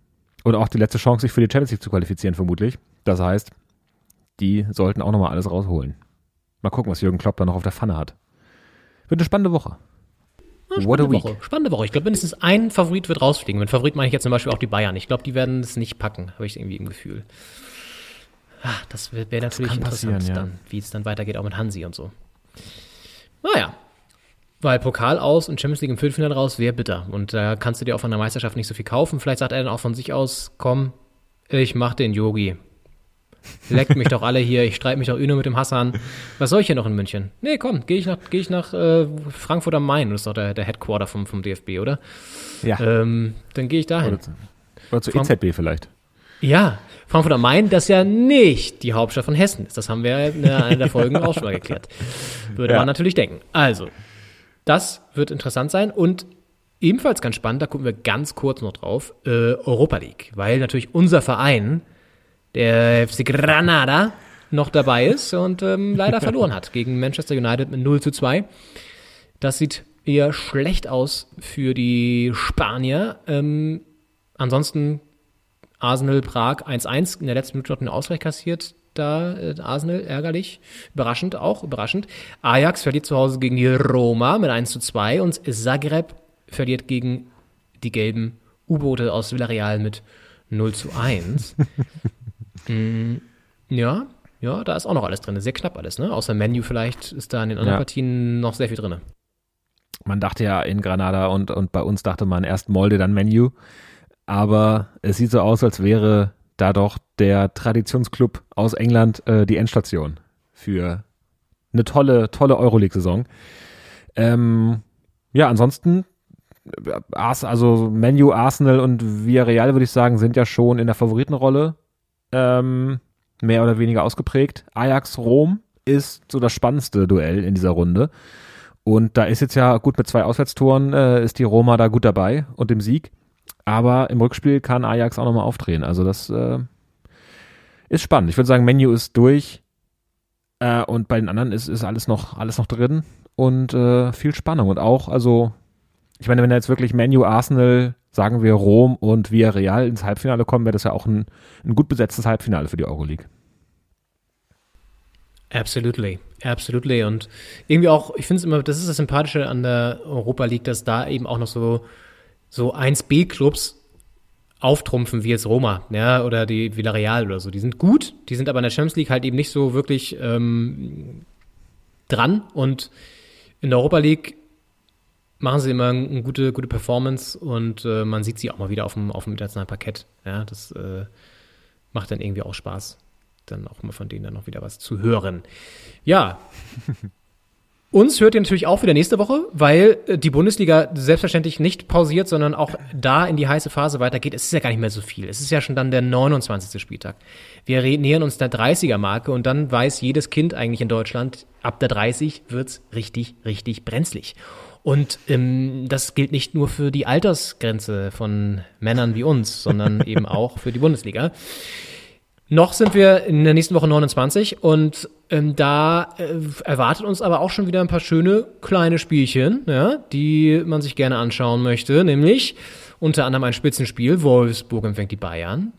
und auch die letzte Chance, sich für die Champions League zu qualifizieren, vermutlich. Das heißt, die sollten auch nochmal alles rausholen. Mal gucken, was Jürgen Klopp da noch auf der Pfanne hat. Wird eine spannende Woche. Ja, What a week. Woche. Spannende Woche. Ich glaube, mindestens ein Favorit wird rausfliegen. Mit Favorit meine ich jetzt zum Beispiel auch die Bayern. Ich glaube, die werden es nicht packen, habe ich irgendwie im Gefühl. Ach, das wäre natürlich interessant, ja. dann, wie es dann weitergeht, auch mit Hansi und so. Naja, weil Pokal aus und Champions League im Viertelfinale raus wäre bitter. Und da kannst du dir auch von der Meisterschaft nicht so viel kaufen. Vielleicht sagt er dann auch von sich aus, komm, ich mach den Yogi. Leckt mich doch alle hier, ich streite mich doch nur mit dem Hassan. Was soll ich hier noch in München? Nee, komm, gehe ich nach, geh ich nach äh, Frankfurt am Main. Das ist doch der, der Headquarter vom, vom DFB, oder? Ja. Ähm, dann gehe ich dahin. Oder zu, oder zu EZB vielleicht. Ja, Frankfurt am Main, das ja nicht die Hauptstadt von Hessen ist. Das haben wir in einer der Folgen auch schon mal geklärt. Würde ja. man natürlich denken. Also, das wird interessant sein und ebenfalls ganz spannend, da gucken wir ganz kurz noch drauf, äh, Europa League, weil natürlich unser Verein der FC Granada noch dabei ist und ähm, leider verloren hat gegen Manchester United mit 0 zu 2. Das sieht eher schlecht aus für die Spanier. Ähm, ansonsten Arsenal Prag 1-1 in der letzten Minute noch einen Ausgleich kassiert. Da äh, Arsenal ärgerlich, überraschend auch, überraschend. Ajax verliert zu Hause gegen die Roma mit 1 zu 2 und Zagreb verliert gegen die gelben U-Boote aus Villarreal mit 0 zu 1. Mm, ja, ja, da ist auch noch alles drin. Sehr knapp alles, ne? Außer Menu vielleicht ist da in den anderen ja. Partien noch sehr viel drin. Man dachte ja in Granada und, und bei uns dachte man erst Molde, dann Menu. Aber es sieht so aus, als wäre da doch der Traditionsclub aus England äh, die Endstation für eine tolle, tolle Euroleague-Saison. Ähm, ja, ansonsten, äh, also Menu, Arsenal und Villarreal, würde ich sagen, sind ja schon in der Favoritenrolle ähm, mehr oder weniger ausgeprägt. Ajax Rom ist so das spannendste Duell in dieser Runde. Und da ist jetzt ja gut mit zwei Auswärtstoren, äh, ist die Roma da gut dabei und dem Sieg. Aber im Rückspiel kann Ajax auch nochmal aufdrehen. Also das äh, ist spannend. Ich würde sagen, Menu ist durch. Äh, und bei den anderen ist, ist alles noch, alles noch drin und äh, viel Spannung. Und auch, also, ich meine, wenn da jetzt wirklich Menu, Arsenal, sagen wir Rom und Villarreal ins Halbfinale kommen, wäre das ja auch ein, ein gut besetztes Halbfinale für die Euroleague. Absolutely, absolutely. Und irgendwie auch, ich finde es immer, das ist das Sympathische an der Europa League, dass da eben auch noch so, so 1B-Clubs auftrumpfen wie jetzt Roma, ja, oder die Villarreal oder so. Die sind gut, die sind aber in der Champions League halt eben nicht so wirklich ähm, dran. Und in der Europa League machen sie immer eine gute, gute Performance und äh, man sieht sie auch mal wieder auf dem, auf dem internationalen Parkett. Ja, das äh, macht dann irgendwie auch Spaß dann auch mal von denen dann noch wieder was zu hören. Ja. Uns hört ihr natürlich auch wieder nächste Woche, weil äh, die Bundesliga selbstverständlich nicht pausiert, sondern auch da in die heiße Phase weitergeht. Es ist ja gar nicht mehr so viel. Es ist ja schon dann der 29. Spieltag. Wir nähern uns der 30er-Marke und dann weiß jedes Kind eigentlich in Deutschland, ab der 30 wird's richtig, richtig brenzlig. Und ähm, das gilt nicht nur für die Altersgrenze von Männern wie uns, sondern eben auch für die Bundesliga. Noch sind wir in der nächsten Woche 29 und ähm, da äh, erwartet uns aber auch schon wieder ein paar schöne kleine Spielchen, ja, die man sich gerne anschauen möchte, nämlich unter anderem ein Spitzenspiel. Wolfsburg empfängt die Bayern.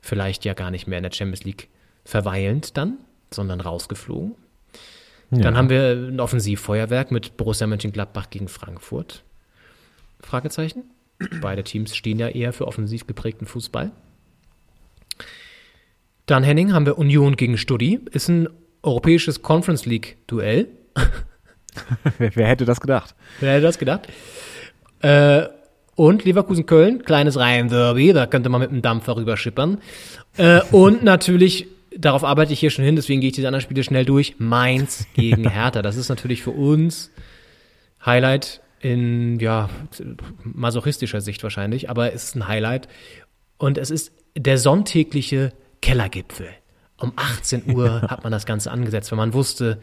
Vielleicht ja gar nicht mehr in der Champions League verweilend dann, sondern rausgeflogen. Ja. Dann haben wir ein Offensivfeuerwerk mit Borussia Mönchengladbach gegen Frankfurt. Fragezeichen. Beide Teams stehen ja eher für offensiv geprägten Fußball. Dann, Henning, haben wir Union gegen Studi. Ist ein europäisches Conference League-Duell. wer, wer, hätte das gedacht? Wer hätte das gedacht? Äh, und Leverkusen-Köln, kleines Reihen-Derby, da könnte man mit dem Dampfer rüberschippern. Äh, und natürlich, darauf arbeite ich hier schon hin, deswegen gehe ich diese anderen Spiele schnell durch. Mainz gegen Hertha. Das ist natürlich für uns Highlight in, ja, masochistischer Sicht wahrscheinlich, aber es ist ein Highlight. Und es ist der sonntägliche Kellergipfel. Um 18 Uhr hat man das Ganze angesetzt, weil man wusste,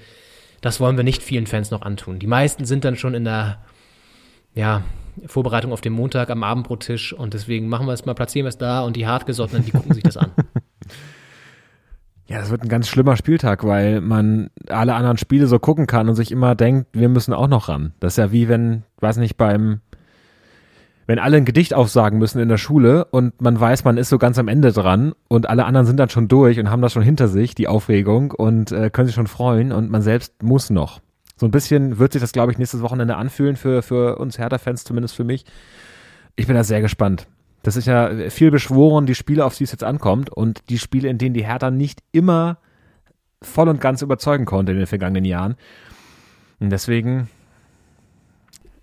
das wollen wir nicht vielen Fans noch antun. Die meisten sind dann schon in der ja, Vorbereitung auf den Montag am Abendbrottisch und deswegen machen wir es mal, platzieren wir es da und die Hartgesottenen, die gucken sich das an. Ja, das wird ein ganz schlimmer Spieltag, weil man alle anderen Spiele so gucken kann und sich immer denkt, wir müssen auch noch ran. Das ist ja wie wenn, weiß nicht, beim wenn alle ein Gedicht aufsagen müssen in der Schule und man weiß, man ist so ganz am Ende dran und alle anderen sind dann schon durch und haben das schon hinter sich, die Aufregung und äh, können sich schon freuen und man selbst muss noch. So ein bisschen wird sich das, glaube ich, nächstes Wochenende anfühlen für, für uns Hertha-Fans, zumindest für mich. Ich bin da sehr gespannt. Das ist ja viel beschworen, die Spiele, auf die es jetzt ankommt und die Spiele, in denen die Hertha nicht immer voll und ganz überzeugen konnte in den vergangenen Jahren. Und deswegen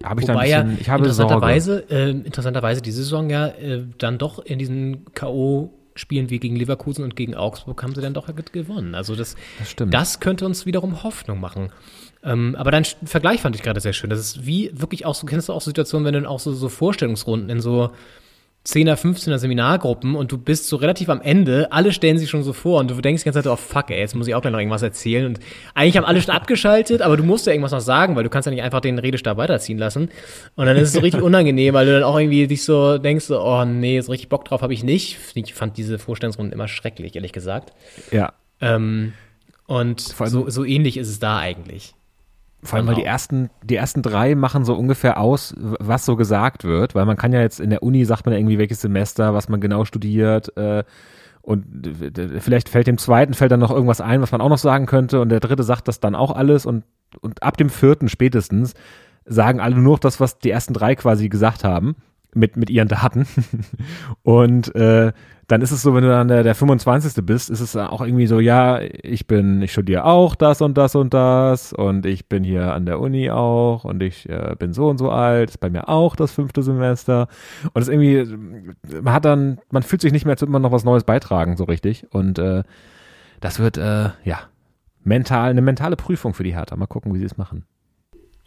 habe ich Wobei dann bisschen, ich habe interessanterweise, äh, interessanterweise diese Saison ja äh, dann doch in diesen K.O. Spielen wie gegen Leverkusen und gegen Augsburg haben sie dann doch gewonnen. Also das, das, das könnte uns wiederum Hoffnung machen. Ähm, aber dein Vergleich fand ich gerade sehr schön. Das ist wie wirklich auch so, kennst du auch so Situationen, wenn du dann auch so, so Vorstellungsrunden in so 10er, 15er Seminargruppen und du bist so relativ am Ende, alle stellen sich schon so vor und du denkst die ganze Zeit, oh fuck, ey, jetzt muss ich auch gleich noch irgendwas erzählen und eigentlich haben alle schon abgeschaltet, aber du musst ja irgendwas noch sagen, weil du kannst ja nicht einfach den Redestab weiterziehen lassen und dann ist es so richtig unangenehm, weil du dann auch irgendwie dich so denkst, oh nee, so richtig Bock drauf habe ich nicht. Ich fand diese Vorstellungsrunden immer schrecklich, ehrlich gesagt. Ja. Ähm, und so, so ähnlich ist es da eigentlich. Vor allem, weil die genau. ersten, die ersten drei machen so ungefähr aus, was so gesagt wird, weil man kann ja jetzt in der Uni sagt man irgendwie welches Semester, was man genau studiert, äh, und vielleicht fällt dem zweiten fällt dann noch irgendwas ein, was man auch noch sagen könnte, und der dritte sagt das dann auch alles und, und ab dem vierten spätestens sagen alle nur noch das, was die ersten drei quasi gesagt haben mit, mit ihren Daten. und äh, dann ist es so, wenn du dann der, der 25. bist, ist es auch irgendwie so, ja, ich bin, ich studiere auch das und das und das und ich bin hier an der Uni auch und ich äh, bin so und so alt, ist bei mir auch das fünfte Semester und es irgendwie, man hat dann, man fühlt sich nicht mehr, als würde man noch was Neues beitragen, so richtig und äh, das wird, äh, ja, mental, eine mentale Prüfung für die Hertha. Mal gucken, wie sie es machen.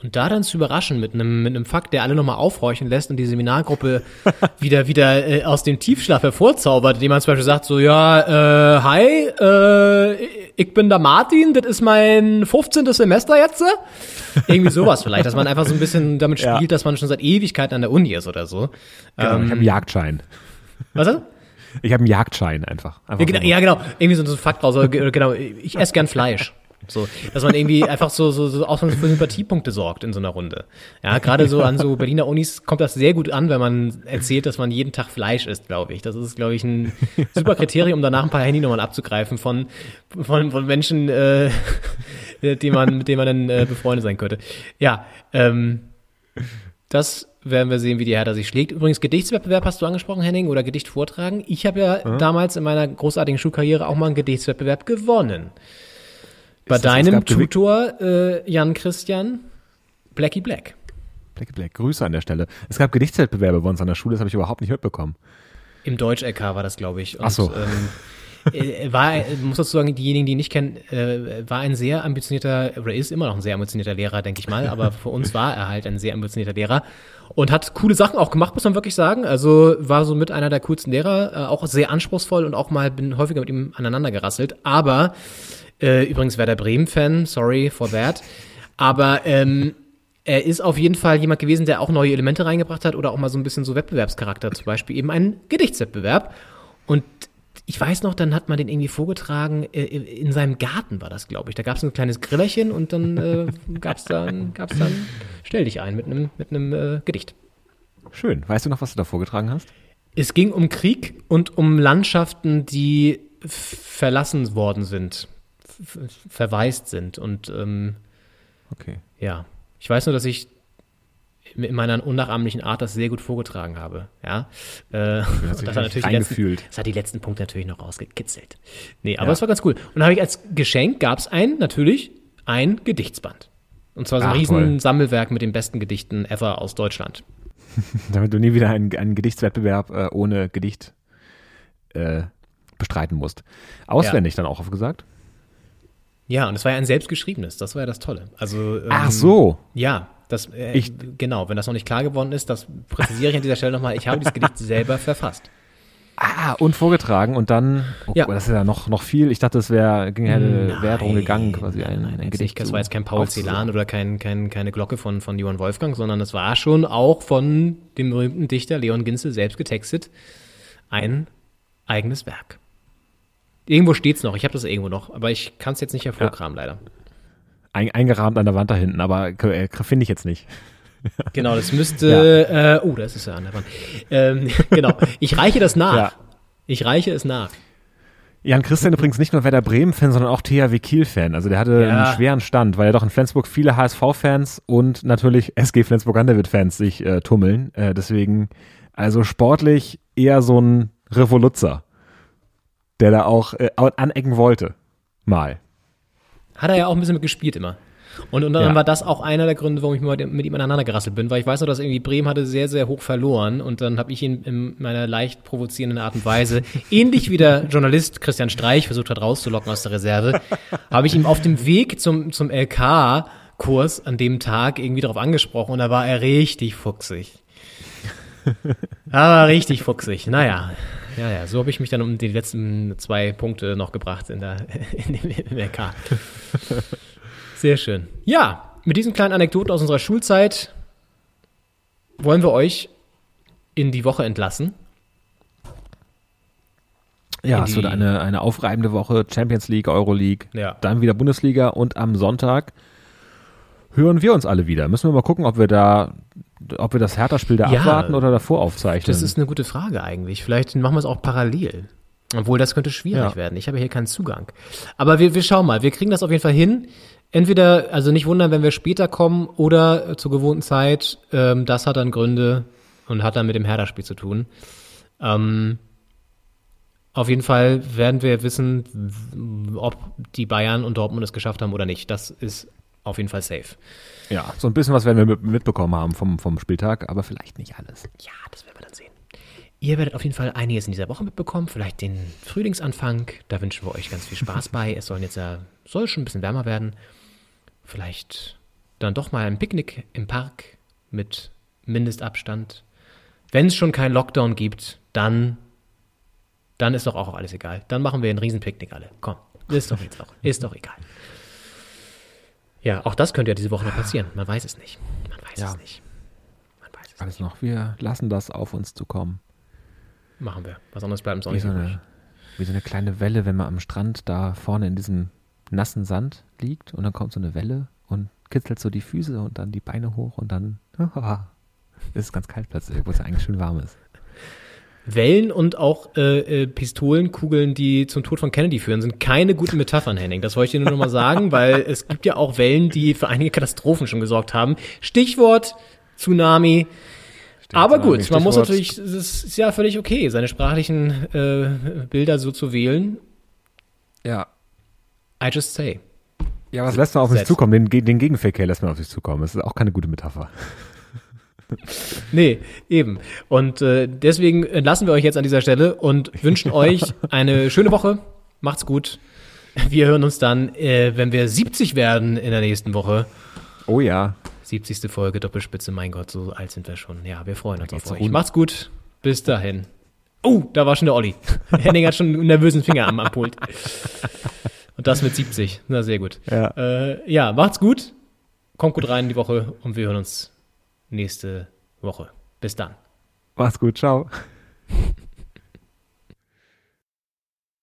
Und da dann zu überraschen mit einem, mit einem Fakt, der alle nochmal aufhorchen lässt und die Seminargruppe wieder, wieder äh, aus dem Tiefschlaf hervorzaubert, indem man zum Beispiel sagt, so, ja, äh, hi, äh, ich bin der Martin, das ist mein 15. Semester jetzt. Irgendwie sowas vielleicht, dass man einfach so ein bisschen damit spielt, Ja. dass man schon seit Ewigkeiten an der Uni ist oder so. Genau, Ähm, ich habe einen Jagdschein. Was ist das? Ich habe einen Jagdschein einfach. einfach Ja, genau, so. ja, genau. Irgendwie so, so ein Fakt raus. Genau, ich esse gern Fleisch. So, dass man irgendwie einfach so, so, so auch für Sympathiepunkte sorgt in so einer Runde. Ja, gerade so an so Berliner Unis kommt das sehr gut an, wenn man erzählt, dass man jeden Tag Fleisch isst, glaube ich. Das ist, glaube ich, ein super Kriterium, um danach ein paar Handynummern abzugreifen von, von, von Menschen, äh, die man, mit denen man dann äh, befreundet sein könnte. Ja, ähm, das werden wir sehen, wie die Hertha sich schlägt. Übrigens, Gedichtswettbewerb hast du angesprochen, Henning, oder Gedicht vortragen. Ich habe ja Mhm. damals in meiner großartigen Schulkarriere auch mal einen Gedichtswettbewerb gewonnen. Bei deinem Tutor, äh, Jan Christian, Blackie Black. Black, Black, Grüße an der Stelle. Es gab Gedichtswettbewerbe bei uns an der Schule, das habe ich überhaupt nicht mitbekommen. Im Deutsch-LK war das, glaube ich. Und, Ach so. Ähm, äh, war, äh, muss dazu sagen, diejenigen, die ihn nicht kennen, äh, war ein sehr ambitionierter, oder ist immer noch ein sehr ambitionierter Lehrer, denke ich mal, aber für uns war er halt ein sehr ambitionierter Lehrer und hat coole Sachen auch gemacht, muss man wirklich sagen. Also war so mit einer der coolsten Lehrer, äh, auch sehr anspruchsvoll und auch mal bin häufiger mit ihm aneinander gerasselt. Aber, äh, übrigens Werder Bremen-Fan, sorry for that. Aber ähm, er ist auf jeden Fall jemand gewesen, der auch neue Elemente reingebracht hat oder auch mal so ein bisschen so Wettbewerbscharakter, zum Beispiel eben einen Gedichtswettbewerb. Und ich weiß noch, dann hat man den irgendwie vorgetragen, äh, in seinem Garten war das, glaube ich. Da gab es ein kleines Grillerchen und dann äh, gab es dann, gab's dann, stell dich ein mit einem mit einem äh, Gedicht. Schön. Weißt du noch, was du da vorgetragen hast? Es ging um Krieg und um Landschaften, die verlassen worden sind, verwaist sind. Und ähm, Okay. ja, ich weiß nur, dass ich in meiner unnachahmlichen Art das sehr gut vorgetragen habe. Ja, äh, das hat natürlich die letzten, das hat die letzten Punkte natürlich noch rausgekitzelt. Nee, aber Ja. es war ganz cool. Und dann habe ich als Geschenk gab es ein, natürlich, ein Gedichtsband. Und zwar so ein Ach, riesen toll. Sammelwerk mit den besten Gedichten ever aus Deutschland. Damit du nie wieder einen, einen Gedichtswettbewerb äh, ohne Gedicht äh, bestreiten musst. Auswendig dann auch aufgesagt? Ja, und es war ja ein selbstgeschriebenes, das war ja das Tolle. Also, ähm, Ach so. Ja, das, äh, Ich- genau, wenn das noch nicht klar geworden ist, das präzisiere ich an dieser Stelle nochmal, ich habe dieses Gedicht selber verfasst. Ah, und vorgetragen und dann, oh, Ja. das ist ja noch, noch viel. Ich dachte, es wäre wär darum gegangen, quasi ein, ein Jetzt Gedicht. nicht, das war jetzt kein Paul. Celan oder kein, kein, keine Glocke von, von Johann Wolfgang, sondern es war schon auch von dem berühmten Dichter Leon Ginzel selbst getextet. Ein eigenes Werk. Irgendwo steht's noch, ich habe das irgendwo noch, aber ich kann es jetzt nicht hervorkramen, leider. Ein, eingerahmt an der Wand da hinten, aber äh, finde ich jetzt nicht. Genau, das müsste, äh, oh, das ist ja an der Wand. Ähm, genau, ich reiche das nach. Ja. Ich reiche es nach. Jan Christian übrigens nicht nur Werder Bremen-Fan, sondern auch THW Kiel-Fan. Also der hatte Ja. einen schweren Stand, weil ja doch in Flensburg viele HSV-Fans und natürlich SG Flensburg-Handewitt-Fans sich äh, tummeln. Äh, deswegen, also sportlich eher so ein Revoluzzer, der da auch äh, anecken wollte. Mal. Hat er ja auch ein bisschen mit gespielt immer. Und unter anderem Ja. war das auch einer der Gründe, warum ich mit mit ihm aneinander gerasselt bin, weil ich weiß noch, dass irgendwie Bremen hatte sehr, sehr hoch verloren und dann habe ich ihn in meiner leicht provozierenden Art und Weise, ähnlich wie der Journalist Christian Streich versucht hat rauszulocken aus der Reserve, habe ich ihm auf dem Weg zum, zum LK-Kurs an dem Tag irgendwie darauf angesprochen und da war er richtig fuchsig. Aber richtig fuchsig. Naja, ja, ja, so habe ich mich dann um die letzten zwei Punkte noch gebracht in der in dem, im LK. Sehr schön. Ja, mit diesen kleinen Anekdoten aus unserer Schulzeit wollen wir euch in die Woche entlassen. Ja, es wird eine, eine aufreibende Woche. Champions League, Euroleague, Ja. dann wieder Bundesliga und am Sonntag hören wir uns alle wieder. Müssen wir mal gucken, ob wir da, ob wir das Hertha-Spiel da Ja, abwarten oder davor aufzeichnen. Das ist eine gute Frage eigentlich. Vielleicht machen wir es auch parallel. Obwohl, das könnte schwierig Ja. werden. Ich habe hier keinen Zugang. Aber wir, wir schauen mal. Wir kriegen das auf jeden Fall hin. Entweder, also nicht wundern, wenn wir später kommen oder zur gewohnten Zeit. Ähm, das hat dann Gründe und hat dann mit dem Herder-Spiel zu tun. Ähm, Auf jeden Fall werden wir wissen, ob die Bayern und Dortmund es geschafft haben oder nicht. Das ist auf jeden Fall safe. Ja, so ein bisschen was werden wir mit- mitbekommen haben vom, vom Spieltag, aber vielleicht nicht alles. Ja, das werden wir dann sehen. Ihr werdet auf jeden Fall einiges in dieser Woche mitbekommen, vielleicht den Frühlingsanfang. Da wünschen wir euch ganz viel Spaß bei. Es sollen jetzt ja, soll schon ein bisschen wärmer werden. Vielleicht dann doch mal ein Picknick im Park mit Mindestabstand. Wenn es schon keinen Lockdown gibt, dann, dann ist doch auch alles egal. Dann machen wir ein Riesenpicknick alle. Komm, ist doch jetzt auch, ist doch egal. Ja, auch das könnte ja diese Woche noch passieren. Man weiß es nicht. Man weiß Ja. es nicht. Alles noch. Wir lassen das auf uns zukommen. Machen wir. Was anderes bleibt uns auch Wie nicht so, eine, wie so eine kleine Welle, wenn man am Strand da vorne in diesem nassen Sand liegt und dann kommt so eine Welle und kitzelt so die Füße und dann die Beine hoch und dann ist es ganz kalt plötzlich, wo es eigentlich schön warm ist. Wellen und auch äh, äh, Pistolenkugeln, die zum Tod von Kennedy führen, sind keine guten Metaphern, Henning. Das wollte ich dir nur noch mal sagen, weil es gibt ja auch Wellen, die für einige Katastrophen schon gesorgt haben. Stichwort Tsunami. Aber Tsunami, gut, man muss natürlich, es ist ja völlig okay, seine sprachlichen äh, Bilder so zu wählen. Ja. I just say. Ja, was lässt man auf sich zukommen? Den, den Gegenverkehr lässt man auf sich zukommen. Das ist auch keine gute Metapher. Nee, eben. Und äh, deswegen lassen wir euch jetzt an dieser Stelle und wünschen euch eine schöne Woche. Macht's gut. Wir hören uns dann, äh, wenn wir 70 werden in der nächsten Woche. Oh ja. 70. Folge Doppelspitze, mein Gott, so alt sind wir schon. Ja, wir freuen uns auf euch. rund. Macht's gut. Bis dahin. Oh, da war schon der Olli. Henning hat schon einen nervösen Finger am, am Pult. Und das mit 70. Na, sehr gut. Ja. Äh, ja, macht's gut. Kommt gut rein in die Woche und wir hören uns nächste Woche. Bis dann. Mach's gut, ciao.